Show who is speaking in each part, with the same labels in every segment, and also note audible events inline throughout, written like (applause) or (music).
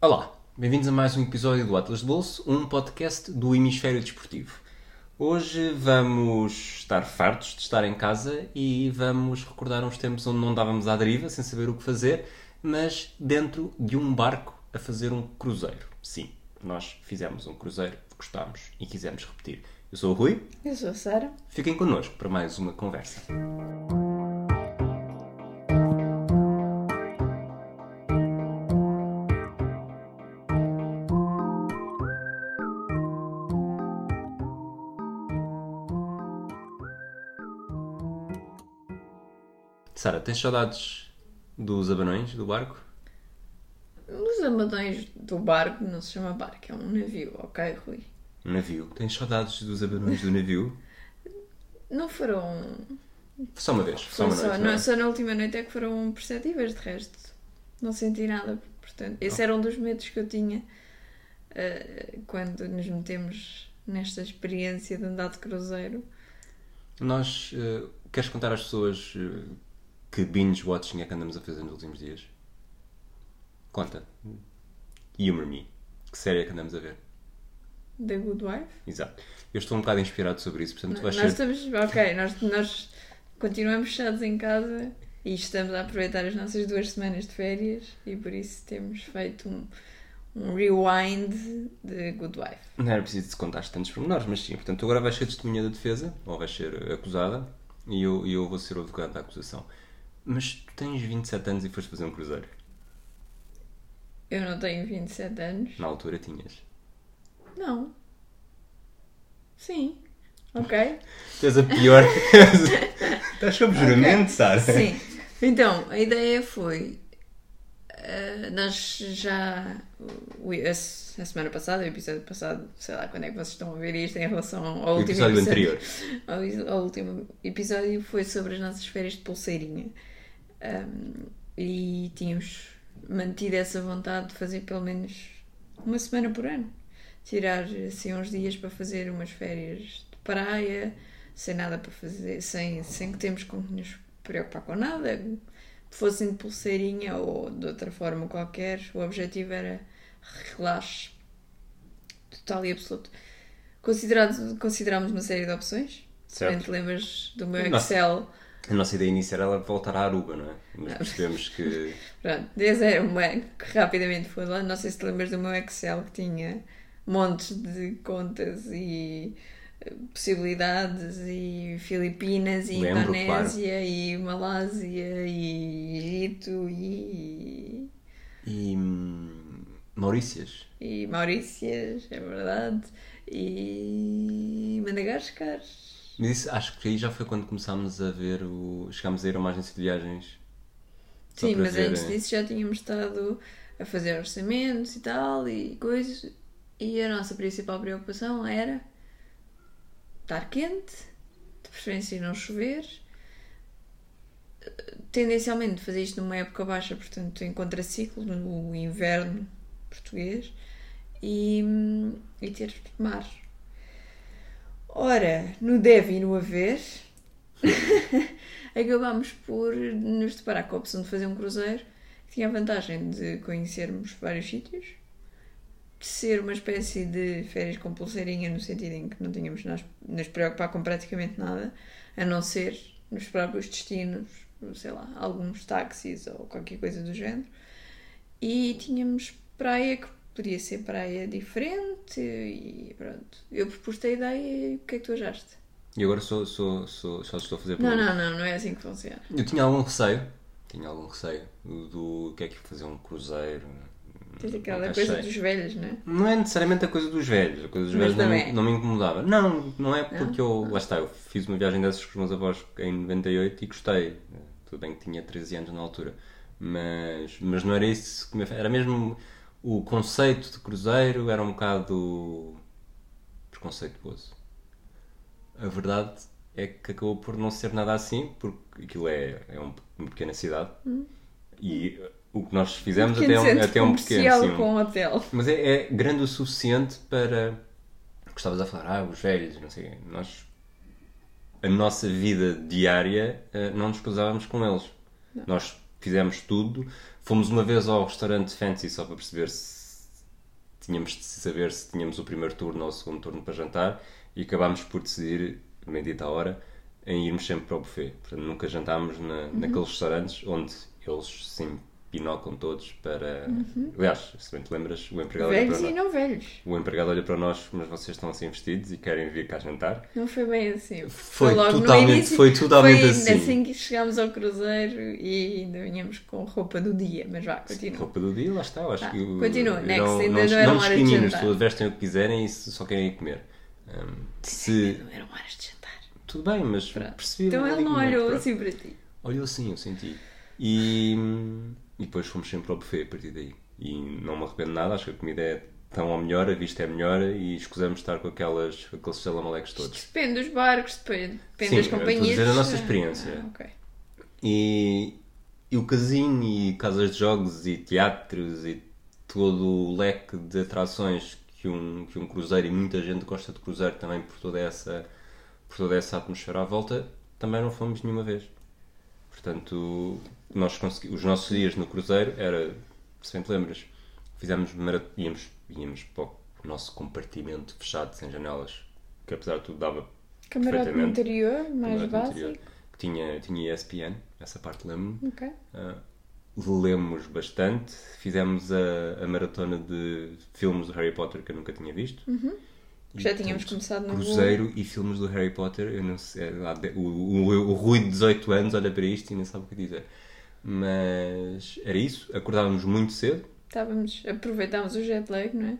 Speaker 1: Olá, bem-vindos a mais um episódio do Atlas de Bolso, um podcast do Hemisfério Desportivo. Hoje vamos estar fartos de estar em casa e vamos recordar uns tempos onde não dávamos à deriva, sem saber o que fazer, mas dentro de um barco a fazer um cruzeiro. Sim, nós fizemos um cruzeiro, gostámos e quisemos repetir. Eu sou o Rui,
Speaker 2: Eu sou a Sara.
Speaker 1: fiquem connosco para mais uma conversa. Sara, tens saudades dos abanões do barco?
Speaker 2: Os amadões do barco não se chama barco, é um navio, ok, Rui?
Speaker 1: Um navio. Tens saudades dos abanões do navio?
Speaker 2: Não foram.
Speaker 1: Só uma vez, só uma
Speaker 2: só,
Speaker 1: noite.
Speaker 2: não,
Speaker 1: é?
Speaker 2: só na última noite é que foram perceptíveis, de resto. Não senti nada. Portanto, esse era um dos medos que eu tinha eh, quando nos metemos nesta experiência de andar de cruzeiro.
Speaker 1: Nós, eh, queres contar às pessoas eh, que binge watching é que andamos a fazer nos últimos dias? Conta. Humor me. Que série é que andamos a ver?
Speaker 2: Da Good Wife.
Speaker 1: Exato. Eu estou um bocado inspirado sobre isso, portanto vais
Speaker 2: Nós
Speaker 1: ser...
Speaker 2: estamos. Ok, nós, nós continuamos fechados em casa e estamos a aproveitar as nossas duas semanas de férias e por isso temos feito um, um rewind de Good Wife.
Speaker 1: Não era preciso contar tantos pormenores, mas sim. Portanto, agora vais ser testemunha da defesa, ou vais ser acusada, e eu, e eu vou ser o advogado da acusação. Mas tu tens 27 anos e foste fazer um cruzeiro.
Speaker 2: Eu não tenho 27 anos.
Speaker 1: Na altura tinhas.
Speaker 2: Não. Sim. Ok. (laughs)
Speaker 1: Tu és a pior... (laughs) Estás sob juramento, Sara?
Speaker 2: Sim. Então, a ideia foi. eh, nós já. A, semana passada, o episódio passado, sei lá quando é que vocês estão a ver isto em relação ao
Speaker 1: O
Speaker 2: último
Speaker 1: episódio anterior.
Speaker 2: Ao, ao último episódio foi sobre as nossas férias de pulseirinha. Um, e tínhamos mantido essa vontade de fazer pelo menos uma semana por ano. Tirar assim uns dias para fazer umas férias de praia, sem nada para fazer, sem, sem que temos com que nos preocupar com nada. Fossem de pulseirinha ou de outra forma qualquer, o objetivo era relaxe total e absoluto. Considerado, considerámos uma série de opções.
Speaker 1: Certo.
Speaker 2: Bem, te lembras do meu
Speaker 1: Nossa. A nossa ideia inicial era voltar à Aruba, não é? Mas percebemos que... (laughs)
Speaker 2: Pronto, desde era uma que rapidamente foi lá. Não sei se te lembras do meu Excel que tinha montes de contas e eh, possibilidades e Filipinas e
Speaker 1: Lembro,
Speaker 2: Indonésia e Malásia e Egito e,
Speaker 1: E... hum, Maurícias.
Speaker 2: e Maurícias, é verdade, e Madagascar.
Speaker 1: Mas isso, acho que aí já foi quando começámos a ver o... Chegámos a ir a uma agência de viagens.
Speaker 2: Sim, mas
Speaker 1: ver,
Speaker 2: antes
Speaker 1: eh,
Speaker 2: disso já tínhamos estado a fazer orçamentos e tal e coisas. E a nossa principal preocupação era estar quente, de preferência não chover. Tendencialmente fazer isto numa época baixa, portanto em contraciclo, no inverno português, e, e ter mar. Ora, no deve e no haver, (laughs) acabámos por nos deparar com a opção de fazer um cruzeiro que tinha a vantagem de conhecermos vários sítios, de ser uma espécie de férias com pulseirinha, no sentido em que não tínhamos nos, nos preocupar com praticamente nada, a não ser nos próprios destinos, sei lá, alguns táxis ou qualquer coisa do género. E tínhamos praia que podia ser praia diferente e pronto. Eu propus a ideia e o que é que tu achaste?
Speaker 1: E agora sou, sou, sou, só estou a fazer
Speaker 2: Não, não, não, não é assim que funciona.
Speaker 1: Eu tinha algum receio. Tinha algum receio do, do que é que é fazer um cruzeiro.
Speaker 2: Tens aquela coisa dos velhos, não é?
Speaker 1: Não é necessariamente a coisa dos velhos. A coisa dos
Speaker 2: Mas
Speaker 1: velhos não me,
Speaker 2: também.
Speaker 1: não me incomodava. Não, não é porque eu. Lá está, eu fiz uma viagem dessas com os meus avós em 98 e gostei. Tudo bem que tinha 13 anos na altura. Mas, mas não era isso. Era mesmo. O conceito de cruzeiro era um bocado. preconceituoso. A verdade é que acabou por não ser nada assim, porque aquilo é, é um- uma pequena cidade. E o que nós fizemos até,
Speaker 2: Pequeno
Speaker 1: um,
Speaker 2: centro
Speaker 1: até um pequeno. sim, um-
Speaker 2: com hotel.
Speaker 1: mas é, é grande o suficiente para. Estavas a falar, ah, os velhos, não sei. Nós. A nossa vida diária eh, não nos cruzávamos com eles. Nós fizemos tudo. Fomos uma vez ao restaurante Fancy só para perceber se tínhamos de saber se tínhamos o primeiro turno ou o segundo turno para jantar e acabámos por decidir, meia à hora, em irmos sempre para o buffet. Portanto, nunca jantámos na,
Speaker 2: Uhum.
Speaker 1: naqueles restaurantes onde eles sim pinocam todos para.
Speaker 2: Uhum.
Speaker 1: Aliás, se bem te lembras, o empregado olha
Speaker 2: Velhos
Speaker 1: para
Speaker 2: e
Speaker 1: nós.
Speaker 2: não velhos.
Speaker 1: O empregado olha para nós, mas vocês estão assim vestidos e querem vir cá jantar.
Speaker 2: Não foi bem assim.
Speaker 1: Foi
Speaker 2: logo
Speaker 1: totalmente-
Speaker 2: no início.
Speaker 1: foi totalmente
Speaker 2: foi
Speaker 1: assim.
Speaker 2: assim que chegámos ao cruzeiro e ainda vinhamos com roupa do dia. Mas vá, continua.
Speaker 1: Roupa do dia, lá está. Eu acho
Speaker 2: Tá,
Speaker 1: que
Speaker 2: continua. Next,
Speaker 1: não,
Speaker 2: ainda
Speaker 1: não,
Speaker 2: não eram horas de jantar.
Speaker 1: se vestem o que quiserem e só querem ir comer. Hum, se,
Speaker 2: Não eram horas de jantar.
Speaker 1: tudo bem, mas
Speaker 2: Pronto.
Speaker 1: percebi.
Speaker 2: Então ele não olhou assim para ti.
Speaker 1: Olhou sim, eu senti. E, e depois fomos sempre ao buffet a partir daí. E não me arrependo nada, acho que a comida é tão ou melhor, a vista é melhor e escusamos estar com aquelas, aqueles salamaleques todos.
Speaker 2: Depende dos barcos, depende, depende
Speaker 1: Sim,
Speaker 2: das companhias.
Speaker 1: dizer a nossa experiência.
Speaker 2: Ah, ok.
Speaker 1: E, e o casino e casas de jogos e teatros e todo o leque de atrações que um, que um cruzeiro e muita gente gosta de cruzeiro também por toda essa, por toda essa atmosfera à volta, também não fomos nenhuma vez. Portanto, nós os nossos dias no cruzeiro era, se bem te lembras, fizemos íamos, íamos para o nosso compartimento fechado sem janelas, que apesar de tudo dava
Speaker 2: Camarote interior, mais
Speaker 1: camarote
Speaker 2: básico.
Speaker 1: interior, que tinha, tinha ESPN, essa parte lembro-me.
Speaker 2: Ok.
Speaker 1: Uh, lemos bastante, fizemos a, a maratona de filmes do Harry Potter que eu nunca tinha visto. E,
Speaker 2: Já tínhamos começado no
Speaker 1: Cruzeiro e filmes do Harry Potter, eu não sei, de- o, o, o Rui de 18 anos olha para isto e nem sabe o que dizer. Mas era isso, acordávamos muito cedo,
Speaker 2: Estávamos, aproveitámos o jet lag, não é?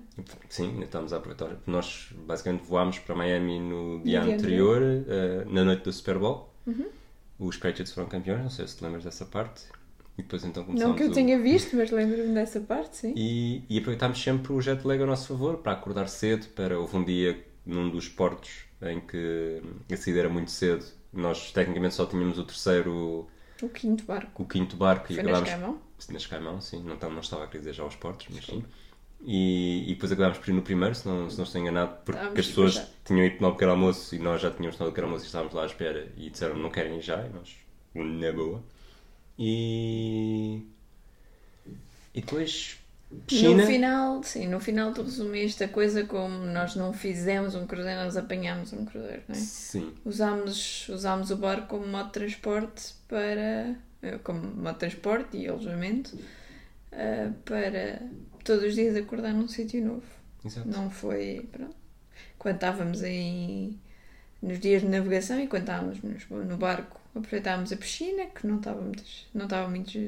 Speaker 1: Sim, ainda estamos a aproveitar. Nós basicamente voámos para Miami no dia
Speaker 2: dia
Speaker 1: anterior, eh, na noite do Super Bowl.
Speaker 2: Uhum.
Speaker 1: Os Patriots foram campeões, não sei se te lembras dessa parte. E depois então começámos
Speaker 2: Não que eu
Speaker 1: o-
Speaker 2: tenha visto, mas lembro-me dessa parte, sim.
Speaker 1: E, e aproveitámos sempre o jet lag a nosso favor para acordar cedo. Para, houve um dia num dos portos em que a saída era muito cedo. Nós tecnicamente só tínhamos o terceiro,
Speaker 2: O quinto barco.
Speaker 1: o quinto barco e
Speaker 2: Foi na
Speaker 1: acabámos
Speaker 2: Escaimão?
Speaker 1: na Escaimão, sim, não, não estava a querer dizer já aos portos, mas sim. E, e depois acabámos por ir no primeiro, se não, se não estou enganado, porque as pessoas
Speaker 2: passar.
Speaker 1: tinham ido tomar o pequeno almoço e nós já tínhamos tomado o pequeno almoço e estávamos lá à espera e disseram não querem ir já, e nós, na boa. E. E depois. China.
Speaker 2: No final, sim, no final tu resumiste a coisa como nós não fizemos um cruzeiro, nós apanhámos um cruzeiro, não é?
Speaker 1: Sim,
Speaker 2: Usámos, usámos o barco como modo de transporte para. eh, como modo de transporte e alojamento eh, para todos os dias acordar num sítio novo.
Speaker 1: exato.
Speaker 2: Não foi. Pronto. Quando estávamos em. nos dias de navegação e quando estávamos no barco, aproveitávamos a piscina, que não estava muito, não estava muito,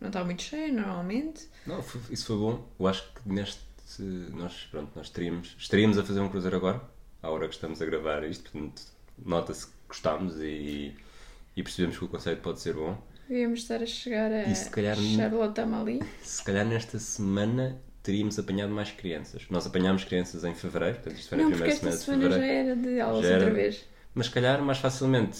Speaker 2: não estava muito cheia normalmente.
Speaker 1: Não, isso foi bom. Eu acho que neste. Nós, pronto, nós teríamos, estaríamos a fazer um cruzeiro agora, à hora que estamos a gravar isto, portanto, nota-se que gostámos e, e percebemos que o conceito pode ser bom.
Speaker 2: Devíamos estar a chegar a
Speaker 1: E se calhar-
Speaker 2: Charlotte Amalie.
Speaker 1: Se calhar nesta semana teríamos apanhado mais crianças. Nós apanhámos crianças em fevereiro, portanto, isto foi na
Speaker 2: Não,
Speaker 1: primeira
Speaker 2: esta
Speaker 1: semana de
Speaker 2: semana já
Speaker 1: fevereiro.
Speaker 2: era de aulas outra vez.
Speaker 1: Mas se calhar mais facilmente,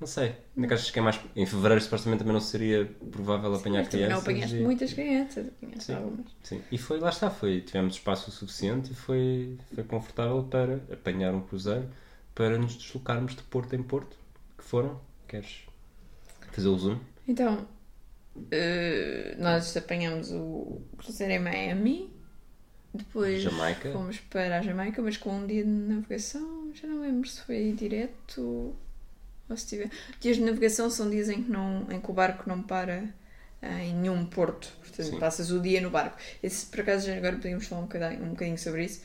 Speaker 1: não sei. Ainda que achas que é mais. Em fevereiro supostamente também não seria provável apanhar
Speaker 2: Mas também não
Speaker 1: crianças.
Speaker 2: apanhaste
Speaker 1: e-
Speaker 2: muitas crianças, apanhaste
Speaker 1: Sim.
Speaker 2: algumas.
Speaker 1: Sim, e foi, lá está, foi, tivemos espaço suficiente e foi, foi confortável para apanhar um cruzeiro, para nos deslocarmos de porto em porto, que foram, queres fazer o zoom?
Speaker 2: Então, eh, nós apanhamos o cruzeiro em Miami, depois
Speaker 1: Jamaica.
Speaker 2: fomos para a Jamaica, mas com um dia de navegação, já não lembro se foi direto ou se tiver. Dias de navegação são dias em que, não, em que o barco não para eh, em nenhum porto, portanto
Speaker 1: Sim.
Speaker 2: passas o dia no barco. Esse, por acaso, já agora podíamos falar um bocadinho, um bocadinho sobre isso.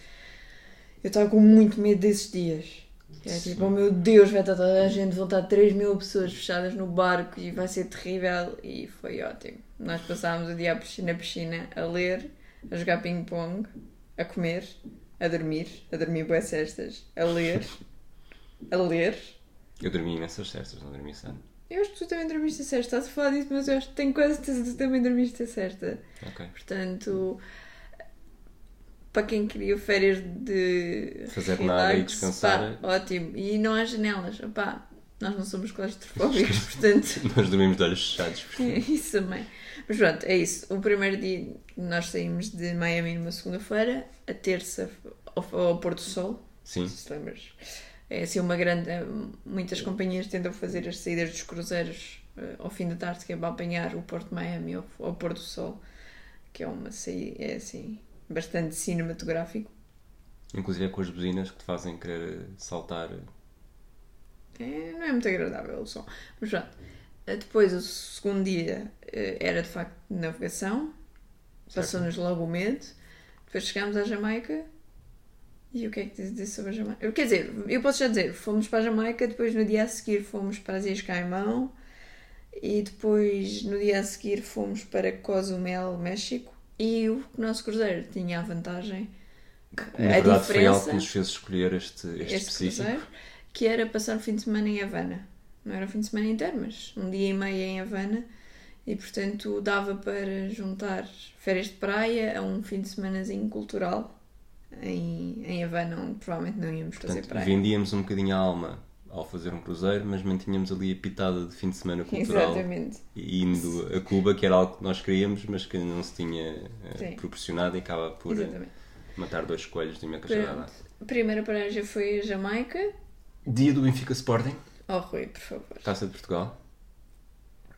Speaker 2: Eu estava com muito medo desses dias. É tipo, oh meu Deus, vai estar toda a gente, vão estar 3 mil pessoas fechadas no barco e vai ser terrível. E foi ótimo. Nós passámos o dia na piscina a ler, a jogar ping-pong, a comer, a dormir, a dormir boas cestas, a ler, a ler.
Speaker 1: Eu dormi imensas cestas, não dormi só.
Speaker 2: Eu acho que tu também dormiste a cesta, estás a falar disso, mas eu acho que tenho quase certeza que tu também dormiste a cesta.
Speaker 1: Ok.
Speaker 2: Portanto, para quem queria férias de
Speaker 1: Fazer
Speaker 2: relax,
Speaker 1: nada e descansar.
Speaker 2: pá, ótimo. E não há janelas, opá, nós não somos claustrofóbicos, (laughs) portanto,
Speaker 1: Nós dormimos de olhos fechados.
Speaker 2: é (laughs) isso também. Mas pronto, é isso. O primeiro dia nós saímos de Miami numa segunda-feira, a terça ao, ao Porto do Sol,
Speaker 1: Sim,
Speaker 2: se lembras. É assim uma grande. Muitas companhias tentam fazer as saídas dos cruzeiros eh, ao fim da tarde, que é para apanhar o Porto de Miami ao, ao Porto do Sol, que é uma saída, é assim, bastante cinematográfico.
Speaker 1: Inclusive é com as buzinas que te fazem querer saltar.
Speaker 2: É, não é muito agradável o som. Mas pronto. Eh, Depois, o segundo dia eh, era de facto de navegação. Passou-nos logo o medo. Depois chegámos à Jamaica. E o que é que tens a dizer sobre a Jamaica? Quer dizer, eu posso já dizer, fomos para a Jamaica, depois no dia a seguir fomos para as Ilhas Caimão e depois no dia a seguir fomos para Cozumel, México. E o nosso cruzeiro tinha a vantagem,
Speaker 1: Na
Speaker 2: a
Speaker 1: verdade foi algo que
Speaker 2: diferença,
Speaker 1: nos fez escolher este, este,
Speaker 2: este cruzeiro, que era passar o fim de semana em Havana. Não era o fim de semana inteiro, mas um dia e meio em Havana. E portanto dava para juntar férias de praia a um fim de semanazinho cultural em, em Havana, onde provavelmente não íamos fazer
Speaker 1: Portanto,
Speaker 2: praia.
Speaker 1: vendíamos um bocadinho a alma ao fazer um cruzeiro, mas mantínhamos ali a pitada de fim de semana cultural.
Speaker 2: Exatamente.
Speaker 1: E indo a Cuba, que era algo que nós queríamos, mas que não se tinha eh, proporcionado e acaba por eh, matar dois coelhos de uma cajadada.
Speaker 2: Pronto. A primeira paragem foi a Jamaica.
Speaker 1: Dia do Benfica Sporting,
Speaker 2: Oh, Rui, por favor.
Speaker 1: Taça de Portugal.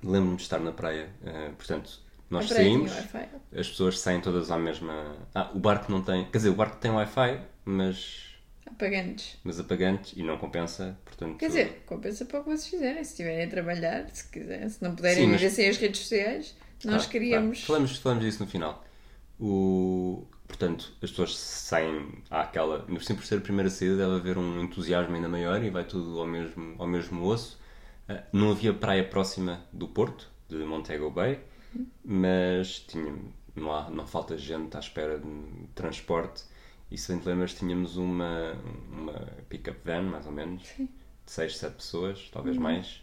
Speaker 1: Lembro-me de estar na praia, eh, portanto, nós saímos, as pessoas saem todas à mesma. Ah, o barco não tem. Quer dizer, o barco tem Wi-Fi, mas,
Speaker 2: Apagantes.
Speaker 1: mas apagantes e não compensa, portanto.
Speaker 2: Quer dizer, compensa para o que vocês fizerem. Se estiverem a trabalhar, se quiserem, se não puderem
Speaker 1: Sim, mas-
Speaker 2: viver sem as redes sociais, nós
Speaker 1: Claro,
Speaker 2: queríamos.
Speaker 1: claro. Falamos, falamos disso no final. O, portanto, as pessoas saem àquela. Sempre por ser a primeira saída, deve haver um entusiasmo ainda maior e vai tudo ao mesmo, ao mesmo osso. Ah, Não havia praia próxima do Porto, de Montego Bay, mas tinha, não, há, não falta gente à espera de transporte. E se bem te lembras, tínhamos uma, uma pick-up van, mais ou menos, de 6, 7 pessoas, talvez mais.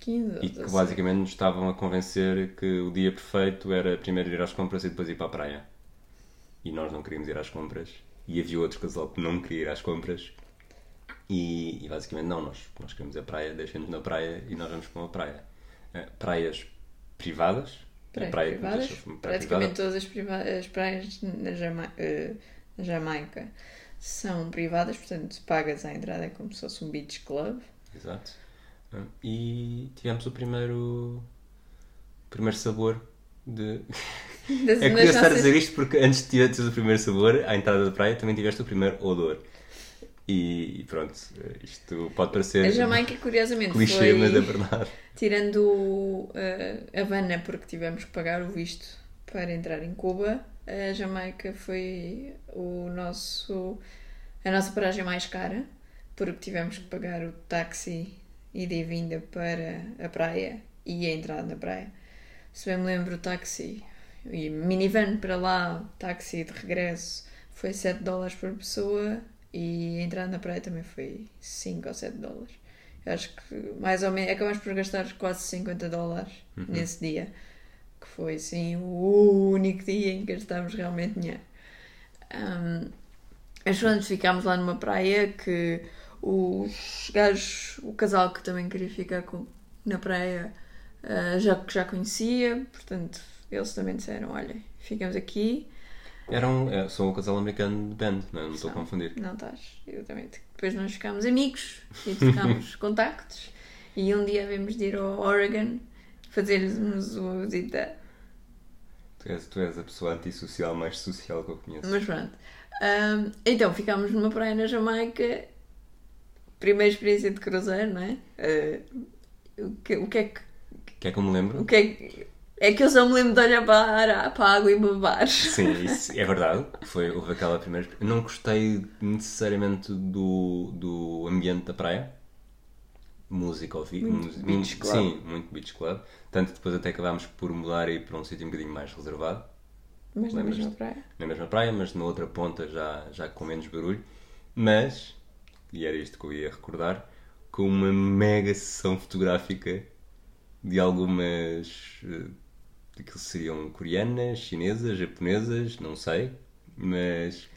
Speaker 2: 15 ou
Speaker 1: E que
Speaker 2: 16.
Speaker 1: basicamente nos estavam a convencer que o dia perfeito era primeiro ir às compras e depois ir para a praia. E nós não queríamos ir às compras. E havia outro casal que não queria ir às compras. E, e basicamente, não, nós, nós queremos a praia, deixem-nos na praia e nós vamos para uma praia. Eh, praias privadas.
Speaker 2: Praias
Speaker 1: praia
Speaker 2: privadas.
Speaker 1: praia
Speaker 2: Praticamente
Speaker 1: privada.
Speaker 2: todas as, priva- as praias na, Jama- eh, na Jamaica são privadas, portanto pagas à entrada é como se fosse um beach club.
Speaker 1: Exato. Eh, E tivemos o primeiro, primeiro sabor de.
Speaker 2: Das,
Speaker 1: É curioso estar a
Speaker 2: nossas-
Speaker 1: dizer isto porque antes de tiveres o primeiro sabor, à entrada da praia, também tiveste o primeiro odor. E, pronto, isto pode parecer
Speaker 2: A Jamaica, curiosamente,
Speaker 1: clichê,
Speaker 2: foi...
Speaker 1: mas é verdade.
Speaker 2: Tirando uh, Havana, porque tivemos que pagar o visto para entrar em Cuba, a Jamaica foi o nosso, a nossa paragem mais cara, porque tivemos que pagar o táxi ida e vinda para a praia e a entrada na praia. Se bem me lembro, o táxi e minivan para lá, táxi de regresso, foi 7 dólares por pessoa e a entrada na praia também foi 5 ou 7 dólares. Eu acho que mais ou menos acabamos por gastar quase 50 dólares nesse dia, que foi assim o único dia em que gastámos realmente dinheiro. Um, mas pronto, ficámos lá numa praia que os gajos, o casal que também queria ficar com, na praia ah, já, já conhecia, portanto eles também disseram: olha, ficamos aqui.
Speaker 1: Eram, é, são o casal americano de band, não, é? não estou a confundir.
Speaker 2: Não estás, exatamente. Depois nós ficámos amigos e ficámos (laughs) contactos. E um dia havemos de ir ao Oregon fazer-lhes uma visita.
Speaker 1: Tu és, tu és a pessoa antissocial mais social que eu conheço.
Speaker 2: Mas pronto. Ahm, então ficámos numa praia na Jamaica. Primeira experiência de cruzeiro, não é? Ah, o, que, o que é que.
Speaker 1: Quer que eu me lembro?
Speaker 2: O que é que. É que eu só me lembro de olhar para a, para a água e babar.
Speaker 1: Sim, isso é verdade. Foi, houve aquela primeira. Não gostei necessariamente do, do ambiente da praia. Música ouvi.
Speaker 2: Muito beach club.
Speaker 1: Sim, muito beach club. Tanto que depois até acabámos por mudar e ir para um sítio um bocadinho mais reservado.
Speaker 2: Mas na mesma praia.
Speaker 1: Na mesma praia, mas na outra ponta já, já com menos barulho. Mas, e era isto que eu ia recordar, com uma mega sessão fotográfica de algumas. Que seriam coreanas, chinesas, japonesas, não sei, mas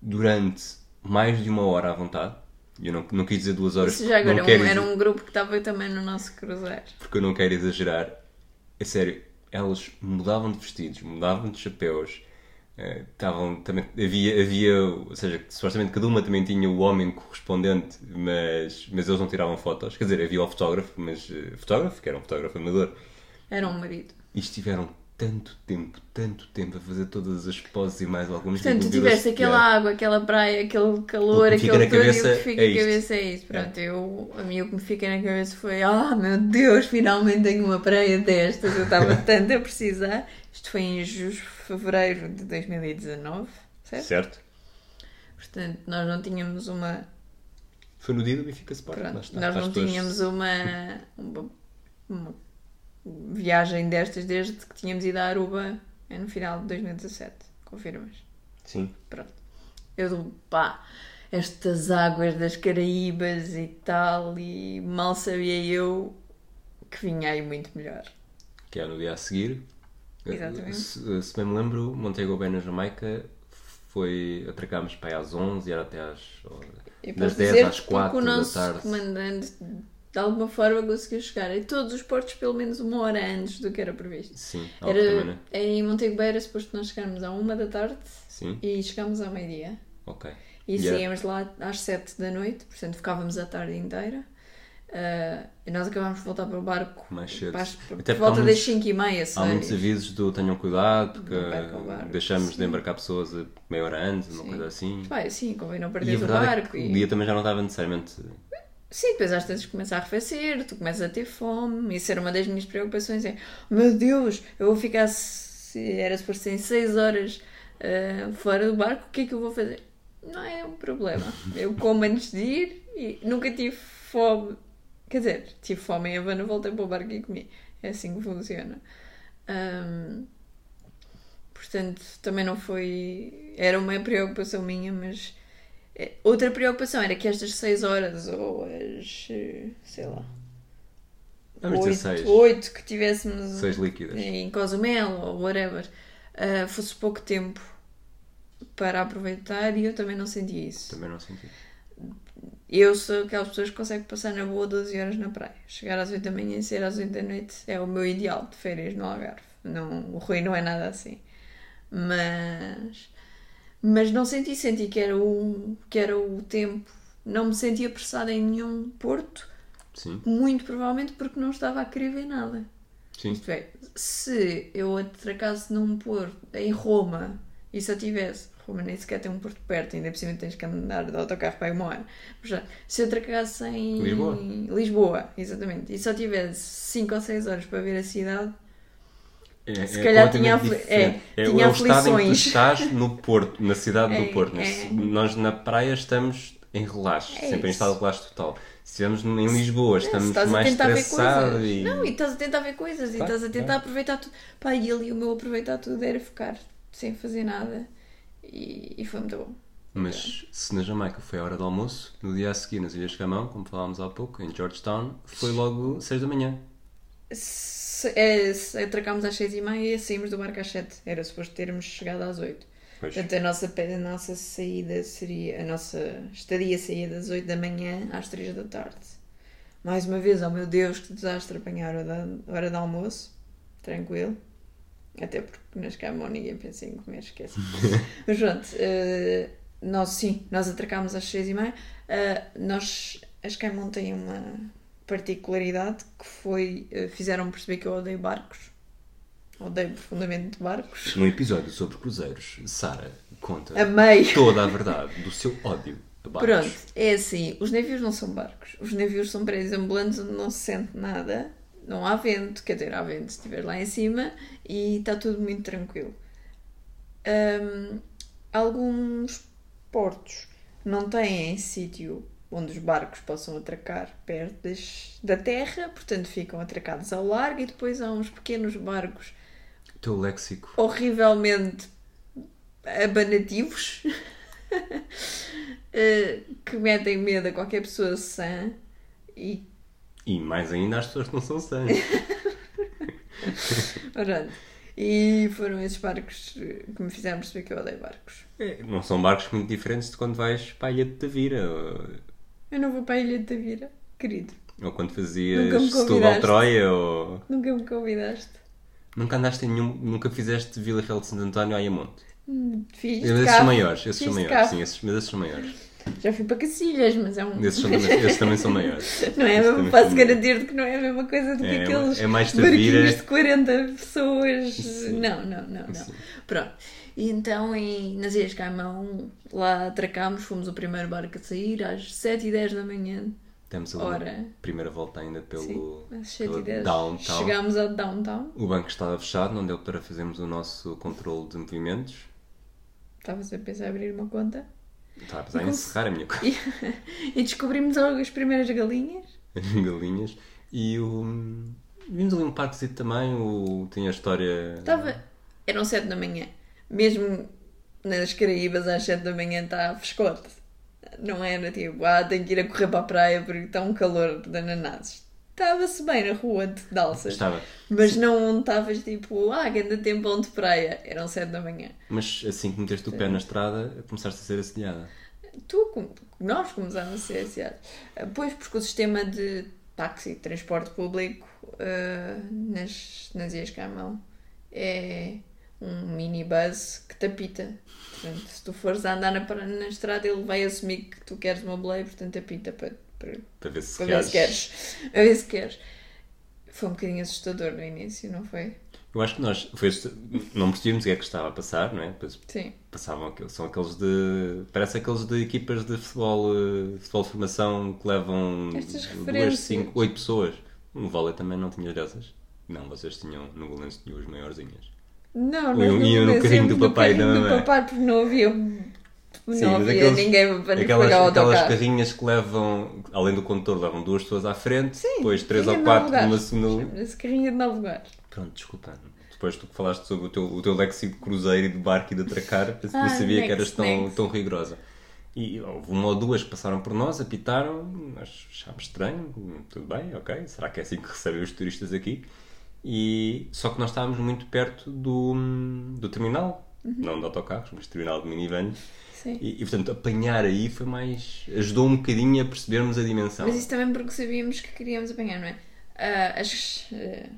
Speaker 1: durante mais de uma hora à vontade, eu não, não quis dizer duas horas
Speaker 2: Isso já agora
Speaker 1: não
Speaker 2: um-
Speaker 1: quero
Speaker 2: era um grupo que estava também no nosso cruzeiro.
Speaker 1: porque eu não quero exagerar. É sério, elas mudavam de vestidos, mudavam de chapéus. eh, Estavam também havia havia ou seja supostamente cada uma também tinha o homem correspondente mas mas eles não tiravam fotos quer dizer havia o fotógrafo mas eh, fotógrafo que era um fotógrafo amador
Speaker 2: Era um marido.
Speaker 1: E estiveram tanto tempo, tanto tempo a fazer todas as poses e mais algumas.
Speaker 2: Portanto, tu tiveste aquela água, aquela praia, aquele calor, aquele tudo e o que fica
Speaker 1: é
Speaker 2: na cabeça é isso. Pronto, eu, a mim o que me fica na cabeça foi: ah, meu Deus, finalmente tenho uma praia destas. Eu estava (laughs) tanto a precisar. Isto foi em ju- fevereiro de 2019, certo?
Speaker 1: Certo?
Speaker 2: Portanto, nós não tínhamos uma.
Speaker 1: Foi no dia do Benfica Sport.
Speaker 2: Pronto, nós não tínhamos uma, (laughs) uma, uma viagem destas desde que tínhamos ido à Aruba é no final de 2017. Confirmas?
Speaker 1: Sim.
Speaker 2: Pronto. Eu do pá, estas águas das Caraíbas e tal, e mal sabia eu que vinha aí muito melhor.
Speaker 1: Que é no dia a seguir.
Speaker 2: Exatamente.
Speaker 1: Se, se bem me lembro, Montego Bay na Jamaica foi. Atracámos para aí às 11 e era até às. Das
Speaker 2: posso
Speaker 1: 10
Speaker 2: dizer
Speaker 1: às
Speaker 2: porque
Speaker 1: 4
Speaker 2: o
Speaker 1: da
Speaker 2: nosso
Speaker 1: tarde.
Speaker 2: comandante de alguma forma conseguiu chegar a todos os portos pelo menos uma hora antes do que era previsto.
Speaker 1: Sim, algo também,
Speaker 2: Era,
Speaker 1: né?
Speaker 2: em Montego Bay era suposto nós chegarmos à uma da tarde
Speaker 1: Sim,
Speaker 2: e chegámos ao meio-dia.
Speaker 1: ok.
Speaker 2: E
Speaker 1: Yeah.
Speaker 2: saíamos lá às 7 da noite, portanto ficávamos a tarde inteira. Ah, e nós acabámos de voltar para o barco
Speaker 1: Mais cedo.
Speaker 2: para por
Speaker 1: Até porque
Speaker 2: volta das
Speaker 1: muitos-
Speaker 2: 5 e meia,
Speaker 1: Há muitos avisos do tenham cuidado, porque
Speaker 2: barco,
Speaker 1: deixamos
Speaker 2: sim.
Speaker 1: de embarcar pessoas meia hora antes, uma
Speaker 2: Sim.
Speaker 1: coisa assim.
Speaker 2: Vai, sim, convém não perder o
Speaker 1: é
Speaker 2: barco.
Speaker 1: que
Speaker 2: e-
Speaker 1: o dia também já não estava necessariamente.
Speaker 2: Sim, depois às vezes começa a arrefecer, tu começas a ter fome. Isso era uma das minhas preocupações: é meu Deus, eu vou ficar, se era suposto ser em 6 horas ah, fora do barco, o que é que eu vou fazer? Não é um problema. Eu como antes de ir e nunca tive fome. Quer dizer, tive fome em Havana, voltei para o barco e comi. É assim que funciona. Ahm, portanto, também não foi. Era uma preocupação minha, mas. Eh, Outra preocupação era que estas 6 horas ou as. eh, sei lá.
Speaker 1: Vamos dizer seis.
Speaker 2: 8 que tivéssemos
Speaker 1: Seis líquidas.
Speaker 2: em Cozumel ou whatever, ah, fosse pouco tempo para aproveitar e eu também não senti isso.
Speaker 1: Também não senti.
Speaker 2: Eu sou aquelas pessoas que conseguem passar na boa 12 horas na praia. Chegar às 8 da manhã e sair às 8 da noite é o meu ideal de férias no Algarve. Não, o Rui não é nada assim. Mas, mas não senti, senti que era, o, que era o tempo. Não me senti apressada em nenhum porto,
Speaker 1: Sim,
Speaker 2: muito provavelmente porque não estava a querer ver nada.
Speaker 1: sim.
Speaker 2: Isto é, se eu atracasse num porto em Roma e só tivesse. Roma nem sequer tem um porto perto, ainda por cima tens que andar de autocarro para uma hora. Já, se eu atracasse em
Speaker 1: Lisboa.
Speaker 2: Lisboa, exatamente, e só tivesse 5 ou 6 horas para ver a cidade,
Speaker 1: É,
Speaker 2: Se
Speaker 1: é
Speaker 2: calhar tinha afli- é,
Speaker 1: é,
Speaker 2: tinha
Speaker 1: é o estado em que tu
Speaker 2: aflições.
Speaker 1: estás no Porto, na cidade
Speaker 2: É,
Speaker 1: do Porto. Mas
Speaker 2: é.
Speaker 1: Nós na praia estamos em relaxo,
Speaker 2: É
Speaker 1: sempre em estado de relaxo total. Se estivermos em Lisboa, estamos
Speaker 2: estás a
Speaker 1: mais estressados e.
Speaker 2: Não, e estás a tentar ver coisas, e estás a tentar aproveitar tudo. Pá, e ali o meu aproveitar tudo era ficar sem fazer nada. E, e foi muito bom.
Speaker 1: Mas se na Jamaica foi a hora do almoço, no dia a seguir nas Ilhas Camão, como falámos há pouco, em Georgetown, foi logo 6 da manhã.
Speaker 2: Se, é, se atracámos às seis e meia e saímos do barco às sete. Era suposto termos chegado às oito.
Speaker 1: Pois.
Speaker 2: Portanto, a nossa, a nossa saída seria. A nossa estadia saía das oito da manhã às três da tarde. Mais uma vez, oh meu Deus, que desastre apanhar a hora, hora de almoço. Tranquilo. Até porque nas camas ninguém pensa em comer, esquece. (laughs) Mas pronto, eh, nós sim, nós atracámos às seis e meia. Eh, nós, as Caimon têm uma particularidade que foi, eh, fizeram perceber que eu odeio barcos. Odeio profundamente barcos.
Speaker 1: No episódio sobre cruzeiros, Sara conta
Speaker 2: Amei!
Speaker 1: toda a verdade do seu ódio a barcos.
Speaker 2: Pronto, é assim, os navios não são barcos. Os navios são prédios ambulantes onde não se sente nada. Não há vento, quer dizer, há vento se estiver lá em cima e está tudo muito tranquilo. Hum, alguns portos não têm sítio onde os barcos possam atracar perto das- da terra, portanto ficam atracados ao largo e depois há uns pequenos barcos
Speaker 1: O teu léxico.
Speaker 2: horrivelmente abanativos (laughs) eh, que metem medo a qualquer pessoa sã e
Speaker 1: E mais ainda às pessoas que não são sãs. (laughs)
Speaker 2: pronto. E foram esses barcos que me fizeram perceber que eu odeio barcos.
Speaker 1: É, não são barcos muito diferentes de quando vais para a Ilha de Tavira. Ou,
Speaker 2: Eu não vou para a Ilha de Tavira, querido.
Speaker 1: ou quando fazias Setúbal. Troia. Ou...
Speaker 2: Nunca me convidaste.
Speaker 1: Nunca andaste em nenhum. Nunca fizeste Vila Real de Santo António a Ayamonte.
Speaker 2: Fiz
Speaker 1: Mas esses
Speaker 2: carro.
Speaker 1: são maiores. Esses
Speaker 2: Fiz
Speaker 1: são maiores. Sim, esses, mas esses são maiores.
Speaker 2: Já fui para Cacilhas, mas é um.
Speaker 1: Esses, são também, esses também são maiores. (laughs)
Speaker 2: Não é?
Speaker 1: Também
Speaker 2: posso garantir-te que não é a mesma coisa do que
Speaker 1: É,
Speaker 2: aqueles
Speaker 1: é mais
Speaker 2: barquinhos de 40 pessoas.
Speaker 1: Sim.
Speaker 2: Não, não, não, não.
Speaker 1: Sim.
Speaker 2: Pronto. E então, em, nas Ilhas Caimão, lá atracámos, fomos o primeiro barco a sair às 7h10 da manhã.
Speaker 1: Temos a
Speaker 2: Ora.
Speaker 1: primeira volta ainda pelo,
Speaker 2: Sim,
Speaker 1: pelo
Speaker 2: 7h10.
Speaker 1: downtown.
Speaker 2: Chegámos ao downtown.
Speaker 1: O banco estava fechado, não deu para fazermos o nosso controle de movimentos.
Speaker 2: Estavas a pensar em abrir uma conta.
Speaker 1: Estava a pensar em encerrar a minha coisa. (laughs)
Speaker 2: E, descobrimos logo as primeiras galinhas. (laughs)
Speaker 1: galinhas. E o. Vimos ali um parquezito também, o... tinha a história.
Speaker 2: Estava. Eram 7 da manhã. Mesmo nas Caraíbas às 7 da manhã está frescote. Não era tipo, ah, tenho que ir a correr para a praia porque está um calor de ananases. Estava-se bem na rua de Dalsas.
Speaker 1: Estava.
Speaker 2: Mas não estavas tipo, ah, grande tempão de praia. Eram 7 da manhã.
Speaker 1: Mas assim que meteste o pé na estrada, começaste a ser assediada.
Speaker 2: Tu, nós começámos a ser associados. Pois, porque o sistema de táxi, transporte público eh, nas, nas Ilhas Caimão é um minibus que te apita. Portanto, se tu fores a andar na, na estrada, ele vai assumir que tu queres uma boleia, portanto apita para, para,
Speaker 1: Para ver se
Speaker 2: para ver se queres. Para ver se queres. Foi um bocadinho assustador no início, não foi?
Speaker 1: Eu acho que nós foi não percebíamos o que é que estava a passar, não é? Depois
Speaker 2: Sim.
Speaker 1: passavam aqueles, são aqueles de. Parece aqueles de equipas de futebol, eh, futebol de formação que levam duas, cinco, oito pessoas. No vôlei também não tinha dessas. Não, vocês tinham no Golense tinham as maiorzinhas.
Speaker 2: Não, nós
Speaker 1: iam-
Speaker 2: não
Speaker 1: iam no carrinho do papai e da
Speaker 2: carrinho do
Speaker 1: mamãe.
Speaker 2: papai porque não havia, não
Speaker 1: Sim,
Speaker 2: havia
Speaker 1: aqueles-
Speaker 2: ninguém para
Speaker 1: Aquelas,
Speaker 2: pagar o
Speaker 1: aquelas carrinhas que levam, além do condutor, levam duas pessoas à frente,
Speaker 2: Sim,
Speaker 1: depois três ou quatro
Speaker 2: nove
Speaker 1: numa segunda.
Speaker 2: Chama-se carrinho de 9 lugares.
Speaker 1: Pronto, desculpa. Depois tu que falaste sobre o teu, o teu léxico de cruzeiro e de barco e de atracar, eu
Speaker 2: Ah,
Speaker 1: sabia que
Speaker 2: next,
Speaker 1: eras tão,
Speaker 2: next.
Speaker 1: tão rigorosa. E houve uma ou duas que passaram por nós, apitaram, nós achámos estranho, tudo bem, ok, será que é assim que recebem os turistas aqui? E, só que nós estávamos muito perto do, do terminal,
Speaker 2: Uhum.
Speaker 1: não de autocarros, mas terminal de minivans, e, e portanto apanhar aí foi mais. ajudou um bocadinho a percebermos a dimensão.
Speaker 2: Mas isso também porque sabíamos que queríamos apanhar, não é? Ah, as, ah,